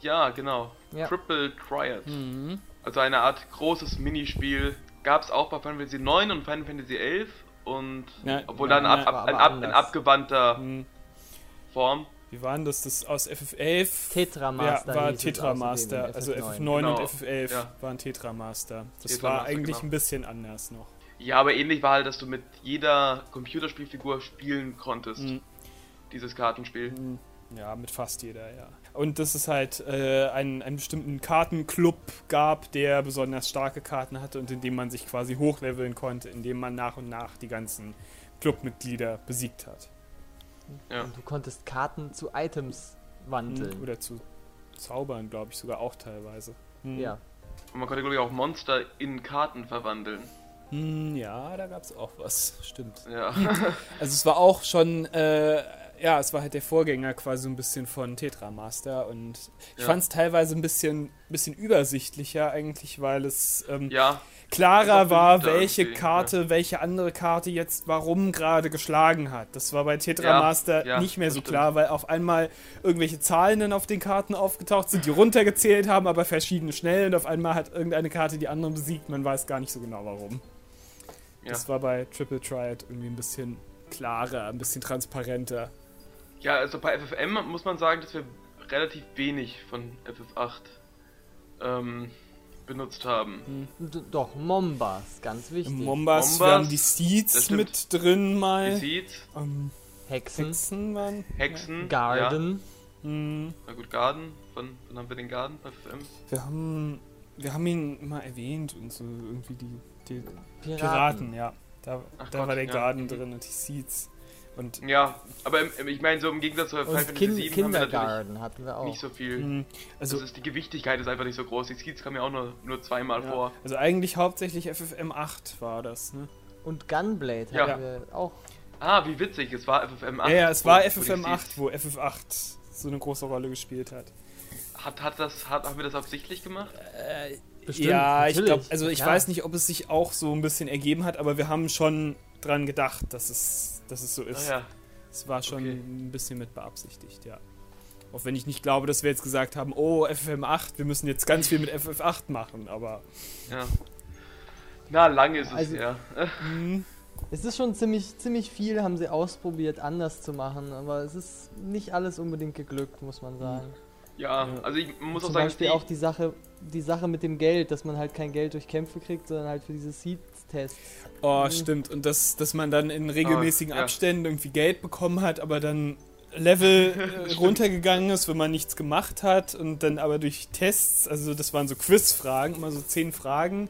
Ja, genau. Ja. Triple Triad. Mhm. Also eine Art großes Minispiel. Gab es auch bei Final Fantasy 9 und Final Fantasy 11 und Ja, obwohl ja, dann ab, ab, aber in, ab, in abgewandter Mhm. Form. Wie war denn das? Das aus FF11 Tetra ja, war hieß es Tetra außerdem Master. in Also FF9. FF9 und Genau, FF11 ja. waren Tetra Master. Das Tetra war Master, eigentlich genau. ein bisschen anders noch. Ja, aber ähnlich war halt, dass du mit jeder Computerspielfigur spielen konntest. Mhm. Dieses Kartenspiel. Mhm. Ja, mit fast jeder, ja. Und dass es halt äh, einen, einen bestimmten Kartenclub gab, der besonders starke Karten hatte und in dem man sich quasi hochleveln konnte, indem man nach und nach die ganzen Clubmitglieder besiegt hat. Ja. Und du konntest Karten zu Items wandeln. Oder zu zaubern, glaube ich, sogar auch teilweise. Mhm. Ja. Und man konnte, glaube ich, auch Monster in Karten verwandeln. Hm, ja, da gab es auch was, stimmt. Ja. Also es war auch schon, äh, ja, es war halt der Vorgänger quasi so ein bisschen von Tetra Master und ich Ja. fand es teilweise ein bisschen, bisschen übersichtlicher eigentlich, weil es ähm, ja. klarer auch war, welche Karte, welche andere Karte jetzt warum gerade geschlagen hat. Das war bei Tetra Ja, Master ja, nicht mehr so stimmt. klar, weil auf einmal irgendwelche Zahlen dann auf den Karten aufgetaucht sind, die runtergezählt haben, aber verschieden schnell und auf einmal hat irgendeine Karte die andere besiegt, man weiß gar nicht so genau warum. Ja. Das war bei Triple Triad irgendwie ein bisschen klarer, ein bisschen transparenter. Ja, also bei FFM muss man sagen, dass wir relativ wenig von FF8 ähm, benutzt haben. D doch, Mombas, ganz wichtig. Mombas, Mombas, wir haben die Seeds mit drin Die mal. Seeds, Ähm, Hexen, Hexen waren. Hexen, Ja. Garden. Hm, Na gut, Garden. Wann, wann haben wir den Garden bei FM? wir haben. Wir haben ihn mal erwähnt und so irgendwie die, die Piraten. Piraten, ja. Da, Ach da Gott, war der ja. Garden drin und die Seeds. Und Ja, aber ich meine, so im Gegensatz zu Final Fantasy natürlich Kindergarten hatten wir auch. nicht so viel. hm, Also also, ist, die Gewichtigkeit ist einfach nicht so groß. Die Seeds kamen ja auch nur, nur zweimal ja, vor. also eigentlich hauptsächlich FFM 8 war das, ne? Und Gunblade Ja. hatten wir auch. Ah, wie witzig, es war FFM 8. Ja, ja, es wo- war wo die FFM Seeds- 8, wo FF8 so eine große Rolle gespielt hat. Hat, hat das, hat, haben wir das absichtlich gemacht? Bestimmt, ja, ich natürlich, glaube, also ich ja. weiß nicht, ob es sich auch so ein bisschen ergeben hat, aber wir haben schon dran gedacht, dass es, dass es so ist. Ah, ja. Es war schon Okay. ein bisschen mit beabsichtigt, ja. Auch wenn ich nicht glaube, dass wir jetzt gesagt haben, oh, FFM8, wir müssen jetzt ganz viel mit FF8 machen, aber ja. Na, lange ist es Also- her. hm, Es ist schon ziemlich, ziemlich viel, haben sie ausprobiert, anders zu machen, aber es ist nicht alles unbedingt geglückt, muss man sagen. Ja, Ja. also ich muss auch Zum sagen, Beispiel die, auch die Sache, die Sache mit dem Geld, dass man halt kein Geld durch Kämpfe kriegt, sondern halt für diese Seed-Tests. oh, stimmt. Und das, dass man dann in regelmäßigen Ah, ja. Abständen irgendwie Geld bekommen hat, aber dann Level äh, runtergegangen ist, wenn man nichts gemacht hat und dann aber durch Tests, also das waren so Quizfragen, immer so zehn Fragen,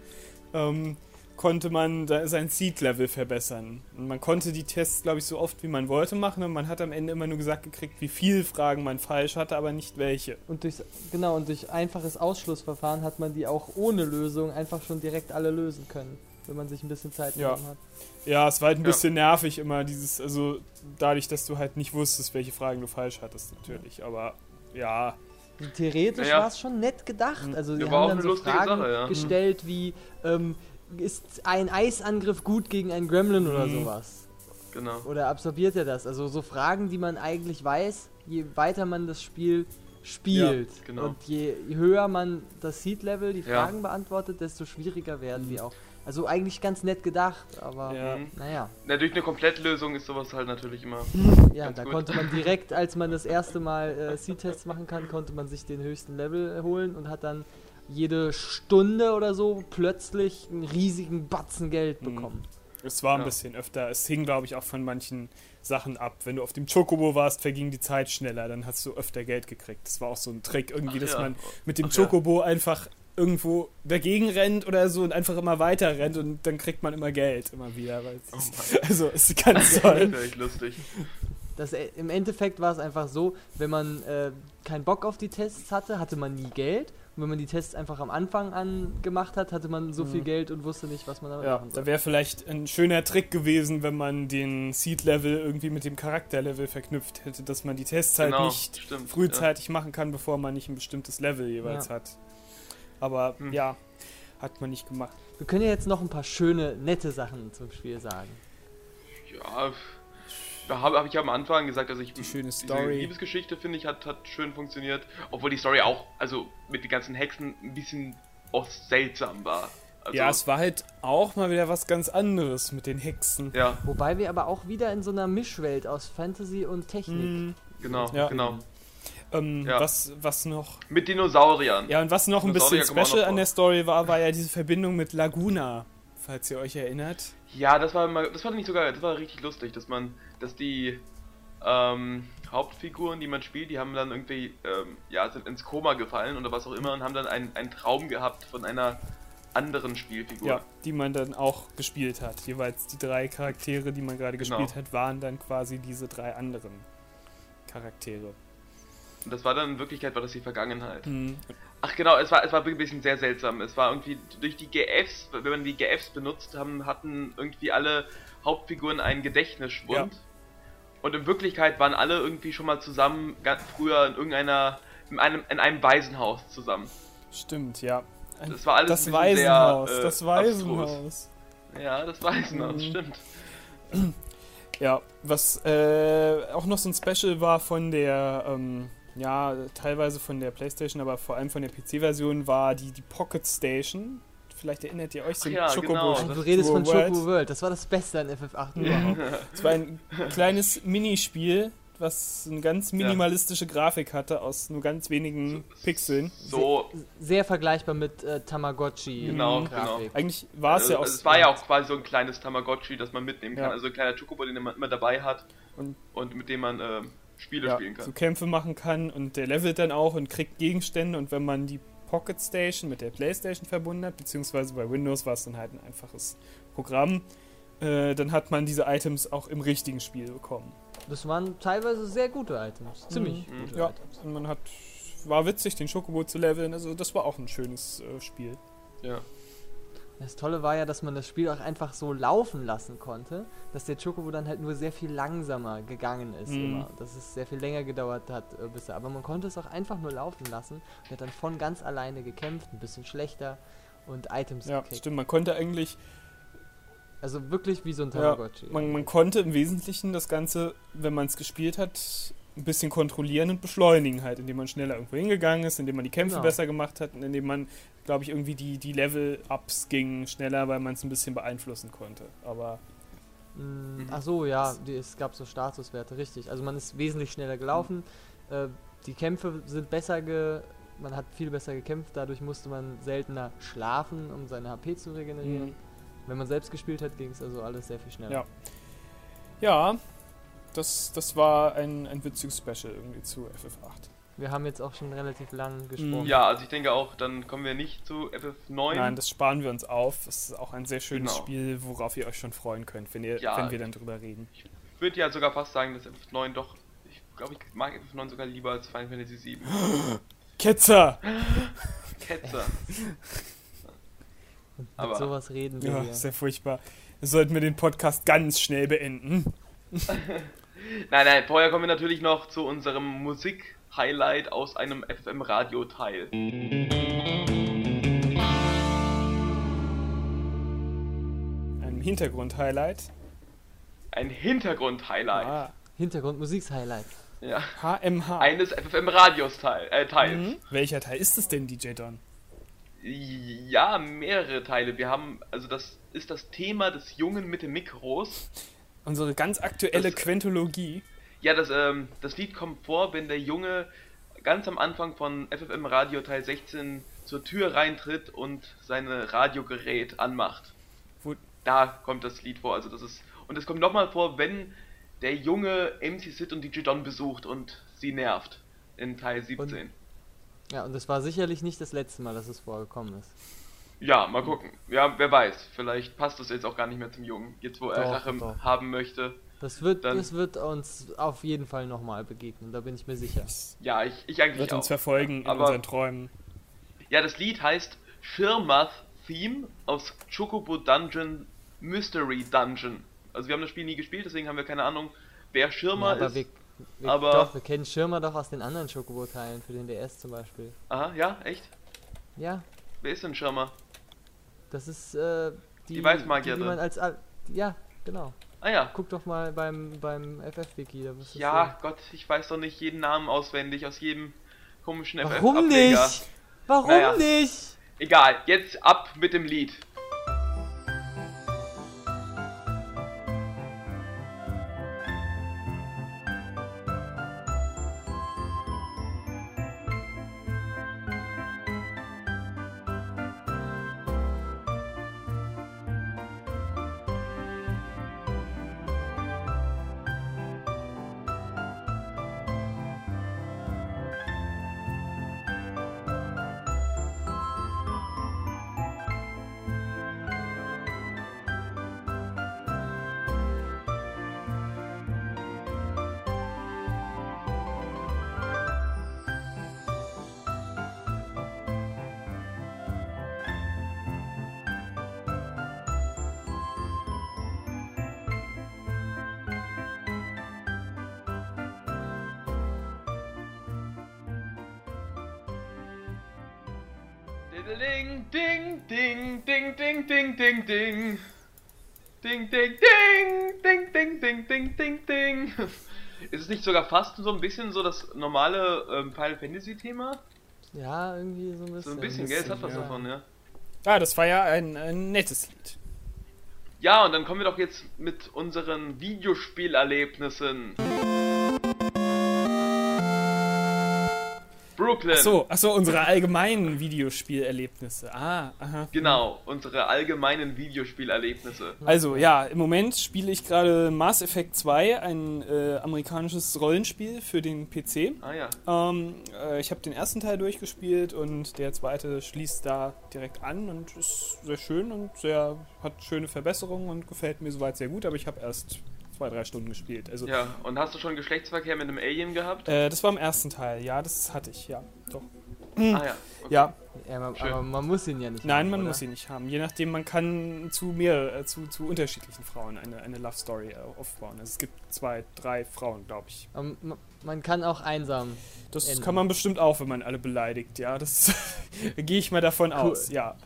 ähm, konnte man da sein Seed-Level verbessern. Und man konnte die Tests, glaube ich, so oft wie man wollte machen und man hat am Ende immer nur gesagt gekriegt, wie viele Fragen man falsch hatte, aber nicht welche. Und durch, genau, und durch einfaches Ausschlussverfahren hat man die auch ohne Lösung einfach schon direkt alle lösen können, wenn man sich ein bisschen Zeit Ja. genommen hat. Ja, es war halt ein Ja. bisschen nervig immer, dieses, also dadurch, dass du halt nicht wusstest, welche Fragen du falsch hattest, natürlich. Aber ja, Und Theoretisch Naja. war es schon nett gedacht. Mhm. Also Ja, auch haben dann so Fragen Sache, ja. gestellt wie ähm, ist ein Eisangriff gut gegen einen Gremlin oder Mhm. sowas? genau. Oder absorbiert er das? Also so Fragen, die man eigentlich weiß, je weiter man das Spiel spielt. Ja, genau. Und je höher man das Seed-Level, die Ja. Fragen beantwortet, desto schwieriger werden Mhm. die auch. Also eigentlich ganz nett gedacht, aber ja. Mhm. naja. Na, durch eine Komplettlösung ist sowas halt natürlich immer. Ja, Ganz da gut. konnte man direkt, als man das erste Mal äh, Seed-Tests machen kann, konnte man sich den höchsten Level holen und hat dann jede Stunde oder so plötzlich einen riesigen Batzen Geld Mhm. bekommen. Es war ein Ja. bisschen öfter. Es hing, glaube ich, auch von manchen Sachen ab. Wenn du auf dem Chocobo warst, verging die Zeit schneller, dann hast du öfter Geld gekriegt. Das war auch so ein Trick irgendwie, Ach dass ja. man mit dem Ach ja. Chocobo einfach irgendwo dagegen rennt oder so und einfach immer weiter rennt und dann kriegt man immer Geld immer wieder. Weil es Oh ist, also es ist ganz Das toll. wäre echt lustig. Das, äh, Im Endeffekt war es einfach so, wenn man äh, keinen Bock auf die Tests hatte, hatte man nie Geld. Und wenn man die Tests einfach am Anfang an gemacht hat, hatte man so Mhm. viel Geld und wusste nicht, was man damit Ja, machen soll. da wäre vielleicht ein schöner Trick gewesen, wenn man den Seed-Level irgendwie mit dem Charakter-Level verknüpft hätte, dass man die Tests halt Genau, nicht stimmt, frühzeitig machen kann, bevor man nicht ein bestimmtes Level jeweils Ja. hat. Aber Hm. ja, hat man nicht gemacht. Wir können ja jetzt noch ein paar schöne, nette Sachen zum Spiel sagen. Ja, da habe hab ich ja am Anfang gesagt, also ich Die schöne diese Story. Liebesgeschichte finde ich hat, hat schön funktioniert, obwohl die Story auch, also mit den ganzen Hexen ein bisschen auch seltsam war. Also, ja, es war halt auch mal wieder was ganz anderes mit den Hexen. ja, Wobei wir aber auch wieder in so einer Mischwelt aus Fantasy und Technik. Hm, genau, Ja. genau. Ähm, Ja. was, was noch. Mit Dinosauriern. Ja, und was noch ein bisschen special an der Story war, war ja diese Verbindung mit Laguna, falls ihr euch erinnert. Ja, das war mal, das war nicht sogar, das war richtig lustig, dass man, dass die ähm, Hauptfiguren, die man spielt, die haben dann irgendwie, ähm, ja, sind ins Koma gefallen oder was auch immer und haben dann einen, einen Traum gehabt von einer anderen Spielfigur. Ja, die man dann auch gespielt hat. Jeweils die drei Charaktere, die man gerade Genau. gespielt hat, waren dann quasi diese drei anderen Charaktere. Und das war dann in Wirklichkeit war das die Vergangenheit. Hm. Ach genau, es war, es war wirklich ein bisschen sehr seltsam. Es war irgendwie durch die GFs, wenn man die GFs benutzt haben, hatten irgendwie alle Hauptfiguren einen Gedächtnisschwund. Und in Wirklichkeit waren alle irgendwie schon mal zusammen, ganz früher in irgendeiner, in einem, in einem Waisenhaus zusammen. Stimmt, ja. Ein- Das war alles das ein bisschen sehr, Waisenhaus, äh, das abstrus. Waisenhaus. Ja, das Waisenhaus, Mhm. stimmt. Ja, was äh, auch noch so ein Special war von der, ähm, ja, teilweise von der Playstation, aber vor allem von der PC-Version, war die, die Pocket Station. Vielleicht erinnert ihr euch so ja, Chocobo. genau. Das du redest von Chocobo World. Choco World, das war das Beste an FF8 überhaupt. Es war ein kleines Minispiel, was eine ganz minimalistische Grafik hatte aus nur ganz wenigen Pixeln. So, Sehr vergleichbar mit äh, Tamagotchi. Genau, Grafik. Eigentlich war es also, ja auch. es war ja auch quasi so ein kleines Tamagotchi, das man mitnehmen kann. Ja. Also ein kleiner Chocobo, den man immer dabei hat Und- und, mit dem man ähm, Spiele ja, spielen kann. so Kämpfe machen kann und der levelt dann auch und kriegt Gegenstände und wenn man die Pocket Station mit der Playstation verbunden hat, beziehungsweise bei Windows war es dann halt ein einfaches Programm, äh, dann hat man diese Items auch im richtigen Spiel bekommen. Das waren teilweise sehr gute Items. Ziemlich Mhm. gute Ja, Items. und man hat, war witzig, den Schokobo zu leveln, also das war auch ein schönes äh, Spiel. Ja. Das Tolle war ja, dass man das Spiel auch einfach so laufen lassen konnte, dass der Chocobo dann halt nur sehr viel langsamer gegangen ist Mhm. immer. Dass es sehr viel länger gedauert hat, äh, bis er. Aber man konnte es auch einfach nur laufen lassen und hat dann von ganz alleine gekämpft, ein bisschen schlechter und Items Ja, gekriegt. stimmt, man konnte eigentlich Also wirklich wie so ein Ja, Tamagotchi. Man, man konnte im Wesentlichen das Ganze, wenn man es gespielt hat, ein bisschen kontrollieren und beschleunigen halt, indem man schneller irgendwo hingegangen ist, indem man die Kämpfe Genau. besser gemacht hat und indem man, glaube ich, irgendwie die, die Level-Ups gingen schneller, weil man es ein bisschen beeinflussen konnte. Aber Mm, Mhm. Ach so, ja, die, es gab so Statuswerte, richtig. Also man ist wesentlich schneller gelaufen, äh, die Kämpfe sind besser ge... Man hat viel besser gekämpft, dadurch musste man seltener schlafen, um seine HP zu regenerieren. Mhm. Wenn man selbst gespielt hat, ging es also alles sehr viel schneller. Ja. ja, das, das war ein, ein witziges Special irgendwie zu FF8. Wir haben jetzt auch schon relativ lang gesprochen. ja, also ich denke auch, dann kommen wir nicht zu FF9. Nein, das sparen wir uns auf. Es ist auch ein sehr schönes Genau. Spiel, worauf ihr euch schon freuen könnt, wenn, ihr, Ja. wenn wir dann drüber reden. Ich würde ja sogar fast sagen, dass FF9 doch. Ich glaube, ich mag FF9 sogar lieber als Final Fantasy 7. Ketzer! Ketzer. Mit Aber- sowas reden wir Ja, hier. sehr furchtbar. Sollten wir den Podcast ganz schnell beenden. Nein, nein, vorher kommen wir natürlich noch zu unserem Musik-Highlight aus einem FFM-Radio-Teil. Ein Hintergrund-Highlight. Ein Hintergrund-Highlight. Ah, Hintergrundmusiks-Highlight. Ja. HMH. Eines FFM-Radios-Teil. Äh, Teils. Mhm. Welcher Teil ist es denn, DJ Don? Ja, mehrere Teile. Wir haben, also das ist das Thema des Jungen mit den Mikros. Unsere ganz aktuelle Das- Quentologie. Ja, das, ähm, das Lied kommt vor, wenn der Junge ganz am Anfang von FFM Radio Teil 16 zur Tür reintritt und sein Radiogerät anmacht. Wo, Da kommt das Lied vor, also das ist. Und es kommt nochmal vor, wenn der Junge MC Sid und DJ Don besucht und sie nervt. In Teil 17. Ja, und das war sicherlich nicht das letzte Mal, dass es vorgekommen ist. Ja, mal gucken. Ja, wer weiß. Vielleicht passt das jetzt auch gar nicht mehr zum Jungen. Jetzt, wo er Doch, Rache doch. haben möchte. Das wird, Dann- das wird uns auf jeden Fall nochmal begegnen, da bin ich mir sicher. Ja, ich, ich eigentlich wird auch. uns verfolgen in Aber- unseren Träumen. Ja, das Lied heißt Shirmath Theme aus Chocobo Dungeon Mystery Dungeon. Also wir haben das Spiel nie gespielt, deswegen haben wir keine Ahnung, wer Ja, Schirmer aber ist. wir, wir, aber- doch, wir kennen Schirmer doch aus den anderen Chocobo-Teilen, für den DS zum Beispiel. Aha, ja, echt? Ja, Wer ist denn Schirmer? Das ist äh, die, Die Weißmagierin. Die, die man als Al Ja, genau. Ah ja. Guck doch mal beim, beim FF-Wiki, da Ja, Gott, ich weiß doch nicht jeden Namen auswendig aus jedem komischen sehen. Warum nicht? Warum Naja. nicht? Egal, jetzt ab mit dem Lied. Ding, ding, ding, ding, ding, ding, ding, ding. Ding, ding, ding, ding, ding, ding, ding, ding, ding. Ist es nicht sogar fast so ein bisschen so das normale ähm, Final Fantasy Thema? Ja, irgendwie so ein bisschen. So ein bisschen, gell? Es hat was ja. davon, ja. Ah, das war ja ein, ein nettes Lied. Ja, und dann kommen wir doch jetzt mit unseren Videospielerlebnissen. Brooklyn. Ach so, ach so, unsere allgemeinen Videospielerlebnisse. Ah, aha. Genau, unsere allgemeinen Videospielerlebnisse. Also ja, im Moment spiele ich gerade Mass Effect 2, ein äh, amerikanisches Rollenspiel für den PC. Ah ja. Ähm, äh, ich habe den ersten Teil durchgespielt und der zweite schließt da direkt an und ist sehr schön und sehr hat schöne Verbesserungen und gefällt mir soweit sehr gut, aber ich habe erst zwei, drei Stunden gespielt. Also Ja, und hast du schon Geschlechtsverkehr mit einem Alien gehabt? äh, das war im ersten Teil, ja, das hatte ich, ja, doch. Ah ja. Okay. Ja, Ja, man, Schön. aber man muss ihn ja nicht nein, haben, man oder? muss ihn nicht haben. Je nachdem, man kann zu mehr, äh, zu, zu unterschiedlichen Frauen eine, eine Love Story äh, aufbauen. Also es gibt zwei, drei Frauen, glaube ich. Ma- Man kann auch einsam. Das Enden. kann man bestimmt auch, wenn man alle beleidigt, ja. Das gehe ich mal davon aus, ja.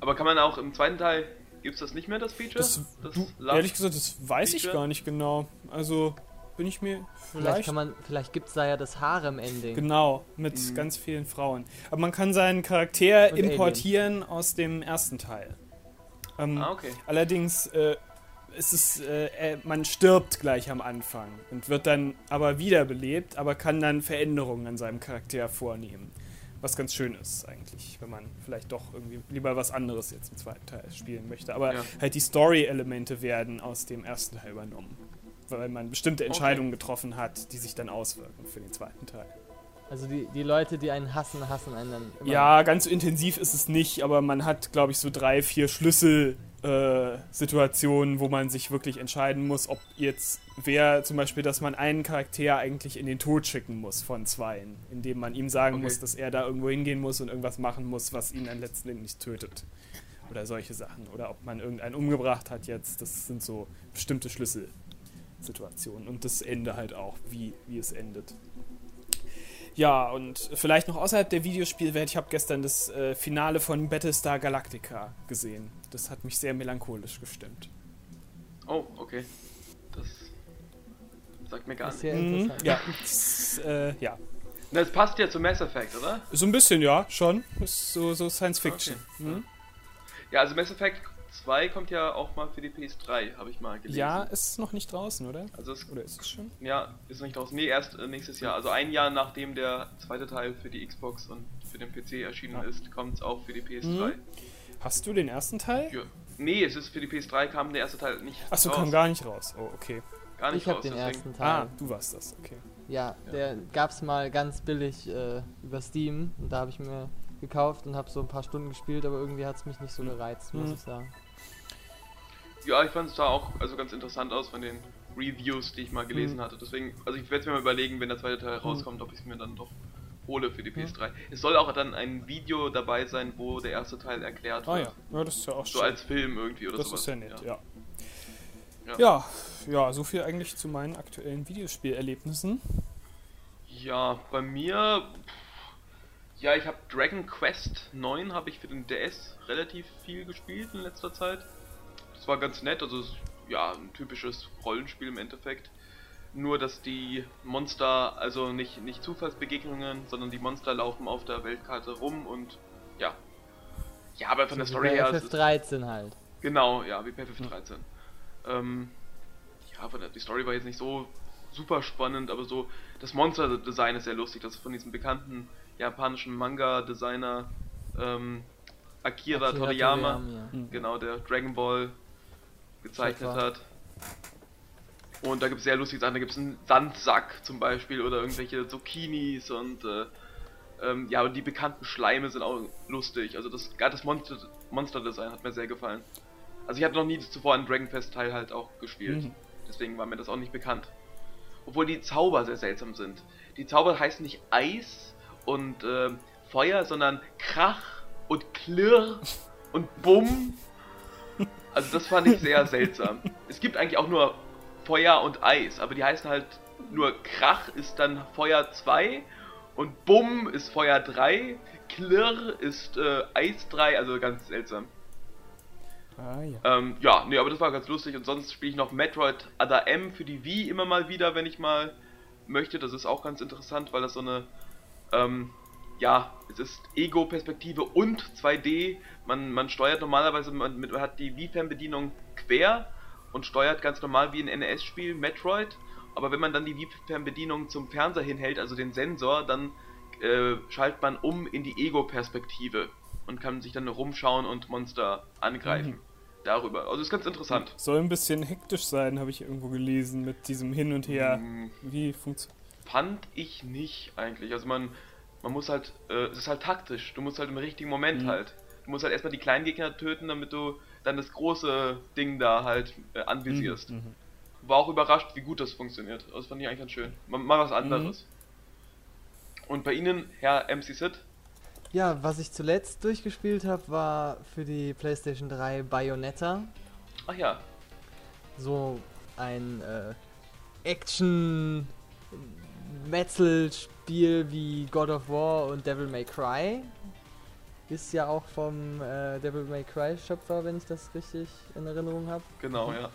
Aber kann man auch im zweiten Teil, gibt's das nicht mehr, das Feature? Das, du, Love- ehrlich gesagt, das weiß ich Feature? gar nicht genau. Also bin ich mir Vielleicht, vielleicht. kann man, vielleicht gibt es da ja das Harem-Ending. Genau, mit Mhm. ganz vielen Frauen. Aber man kann seinen Charakter Und importieren aus dem ersten Teil. Ähm, Ah, okay. Allerdings äh, ist es, äh, äh, man stirbt gleich am Anfang und wird dann aber wiederbelebt, aber kann dann Veränderungen an seinem Charakter vornehmen. Was ganz schön ist eigentlich, wenn man vielleicht doch irgendwie lieber was anderes jetzt im zweiten Teil spielen möchte. Aber Ja. halt die Story-Elemente werden aus dem ersten Teil übernommen. Weil man bestimmte Entscheidungen getroffen hat, die sich dann auswirken für den zweiten Teil. Also die, die Leute, die einen hassen, hassen einen dann immer. Ja, ganz so intensiv ist es nicht, aber man hat, glaube ich, so drei, vier Schlüsselsituationen, äh, Situationen, wo man sich wirklich entscheiden muss, ob jetzt wer zum Beispiel, dass man einen Charakter eigentlich in den Tod schicken muss von zweien, indem man ihm sagen Okay. muss, dass er da irgendwo hingehen muss und irgendwas machen muss, was ihn dann letzten Endes tötet. Oder solche Sachen. Oder ob man irgendeinen umgebracht hat jetzt. Das sind so bestimmte Schlüsselsituationen. Und das Ende halt auch, wie, wie es endet. Ja, und vielleicht noch außerhalb der Videospielwelt, ich habe gestern das äh, Finale von Battlestar Galactica gesehen. Das hat mich sehr melancholisch gestimmt. Oh, okay. Das sagt mir gar Das ist nicht. sehr Mhm, interessant. ja, das, äh, ja. Na, Das passt ja zu Mass Effect, oder? So ein bisschen, ja, schon. Ist so, so Science Fiction. Okay. Mhm. Ja, also Mass Effect 2 kommt ja auch mal für die PS3, habe ich mal gelesen. Ja, ist noch nicht draußen, oder? Also es, Oder ist es schon? ja, ist noch nicht draußen. Nee, erst äh, nächstes Jahr. Also ein Jahr nachdem der zweite Teil für die Xbox und für den PC erschienen Ja. ist, kommt es auch für die PS3. Mhm. Hast du den ersten Teil? Ja. Nee, es ist für die PS3 kam der erste Teil nicht Achso, raus. kam gar nicht raus. Oh, okay. gar nicht Ich habe raus. den deswegen. ersten Teil. Ah, du warst das, okay. Ja, Ja. der gab's mal ganz billig äh, über Steam und da habe ich mir gekauft und habe so ein paar Stunden gespielt, aber irgendwie hat es mich nicht so gereizt, muss Mhm. ich sagen. Ja, ich fand es da auch also ganz interessant aus von den Reviews, die ich mal gelesen Mhm. hatte. Deswegen, also ich werde es mir mal überlegen, wenn der zweite Teil rauskommt, ob ich es mir dann doch hole für die Mhm. PS3. Es soll auch dann ein Video dabei sein, wo der erste Teil erklärt Ah wird. ja, ja das ist ja auch So schön. als Film irgendwie oder Das sowas. ist ja nett, ja. Ja. Ja, ja, so viel eigentlich zu meinen aktuellen Videospielerlebnissen. Ja, bei mir. Ja, ich habe Dragon Quest 9 habe ich für den DS relativ viel gespielt in letzter Zeit. Das war ganz nett, also es ja, ein typisches Rollenspiel im Endeffekt. Nur dass die Monster, also nicht, nicht Zufallsbegegnungen, sondern die Monster laufen auf der Weltkarte rum und ja. Ja, aber von der So Story wie bei her. es- FF13 halt. Genau, ja, wie bei FF13. Ähm, ja, von der, die Story war jetzt nicht so super spannend, aber so das Monster-Design ist sehr lustig. Das ist von diesem bekannten japanischen Manga-Designer ähm, Akira, Akira Toriyama, Toriyama, Hm. genau, der Dragon Ball gezeichnet hat. Und da gibt es sehr lustige Sachen. Da gibt es einen Sandsack zum Beispiel oder irgendwelche Zucchinis und äh, ähm, ja, und die bekannten Schleime sind auch lustig. Also das gerade das Monster Monster Design hat mir sehr gefallen. Also ich hatte noch nie zuvor einen Dragon Quest Teil halt auch gespielt. Mhm. Deswegen war mir das auch nicht bekannt. Obwohl die Zauber sehr seltsam sind. Die Zauber heißen nicht Eis und ähm, Feuer, sondern Krach und Klirr und Bumm. Also das fand ich sehr seltsam. Es gibt eigentlich auch nur Feuer und Eis, aber die heißen halt nur Krach ist dann Feuer 2 und Bumm ist Feuer 3, Klirr ist äh, Eis 3, also ganz seltsam. Ah ja. Ähm, ja, nee, aber das war ganz lustig und sonst spiele ich noch Metroid Other M für die Wii immer mal wieder, wenn ich mal möchte. Das ist auch ganz interessant, weil das so eine, ähm, ja, es ist Ego-Perspektive und 2D. Man, man steuert normalerweise, man, mit- man hat die Wii-Fernbedienung quer und steuert ganz normal wie ein NES-Spiel Metroid. Aber wenn man dann die Wii-Fernbedienung zum Fernseher hinhält, also den Sensor, dann äh, schaltet man um in die Ego-Perspektive und kann sich dann rumschauen und Monster angreifen. Mhm. Darüber. Also ist ganz interessant. Soll ein bisschen hektisch sein, habe ich irgendwo gelesen, mit diesem Hin und Her. Mm, Wie funktioniert. Fand ich nicht eigentlich. Also man, man muss halt, äh, es ist halt taktisch. Du musst halt im richtigen Moment Mhm. halt. Du musst halt erstmal die kleinen Gegner töten, damit du dann das große Ding da halt äh, anvisierst. Mhm. War auch überrascht, wie gut das funktioniert. Also, Das fand ich eigentlich ganz schön. Mal, mal was anderes. Und bei Ihnen, Herr MC Sid? Ja, was ich zuletzt durchgespielt habe, war für die PlayStation 3 Bayonetta. Ach ja, So ein äh, Action Metzel-Spiel wie God of War und Devil May Cry. Ist ja auch vom äh, Devil May Cry Schöpfer, wenn ich das richtig in Erinnerung habe. genau, ja.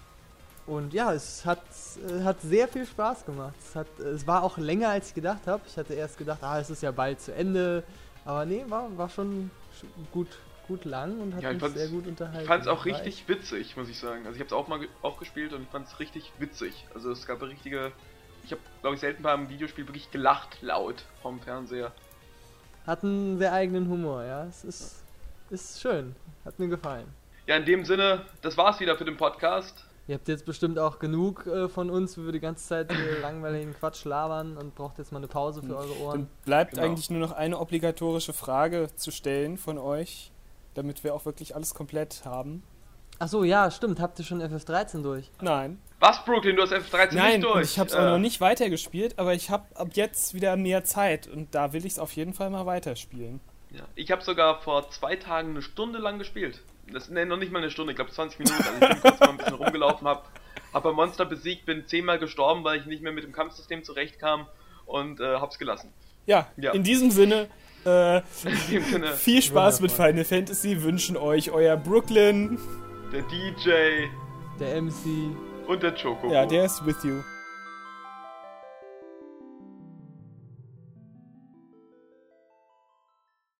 Und ja, es hat, äh, hat sehr viel Spaß gemacht. Es, hat, es war auch länger, als ich gedacht habe. Ich hatte erst gedacht, ah, es ist ja bald zu Ende. Aber nee, war, war schon sch- gut, gut lang und hat Ja, ich mich sehr gut unterhalten. Ich fand's auch War richtig witzig, muss ich sagen. Also ich hab's auch mal ge auch gespielt und ich fand's richtig witzig. Also es gab eine richtige... Ich habe, glaube ich, selten beim Videospiel wirklich gelacht laut vom Fernseher. Hat einen sehr eigenen Humor, ja. Es ist, ist schön. Hat mir gefallen. Ja, in dem Sinne, das war's wieder für den Podcast. Ihr habt jetzt bestimmt auch genug äh, von uns, wo wir die ganze Zeit hier langweiligen Quatsch labern und braucht jetzt mal eine Pause für eure Dann Ohren. bleibt Genau. eigentlich nur noch eine obligatorische Frage zu stellen von euch, damit wir auch wirklich alles komplett haben. Ach so, ja, stimmt. Habt ihr schon FF13 durch? Nein. Was, Brooklyn, du hast F13 Nein, nicht durch. und ich habe es Äh, auch noch nicht weitergespielt, aber ich habe ab jetzt wieder mehr Zeit und da will ich es auf jeden Fall mal weiterspielen. Ja, ich habe sogar vor zwei Tagen eine Stunde lang gespielt. Das ne, noch nicht mal eine Stunde, ich glaube 20 Minuten. Also ich bin kurz mal ein bisschen rumgelaufen, hab, hab ein Monster besiegt, bin zehnmal gestorben, weil ich nicht mehr mit dem Kampfsystem zurechtkam und äh, hab's gelassen. Ja, Ja. in diesem Sinne, äh, In dem Sinne, viel Spaß mit. Final Fantasy, wünschen euch euer Brooklyn. Der DJ Der MC. und der Choco. Ja, der ist with you.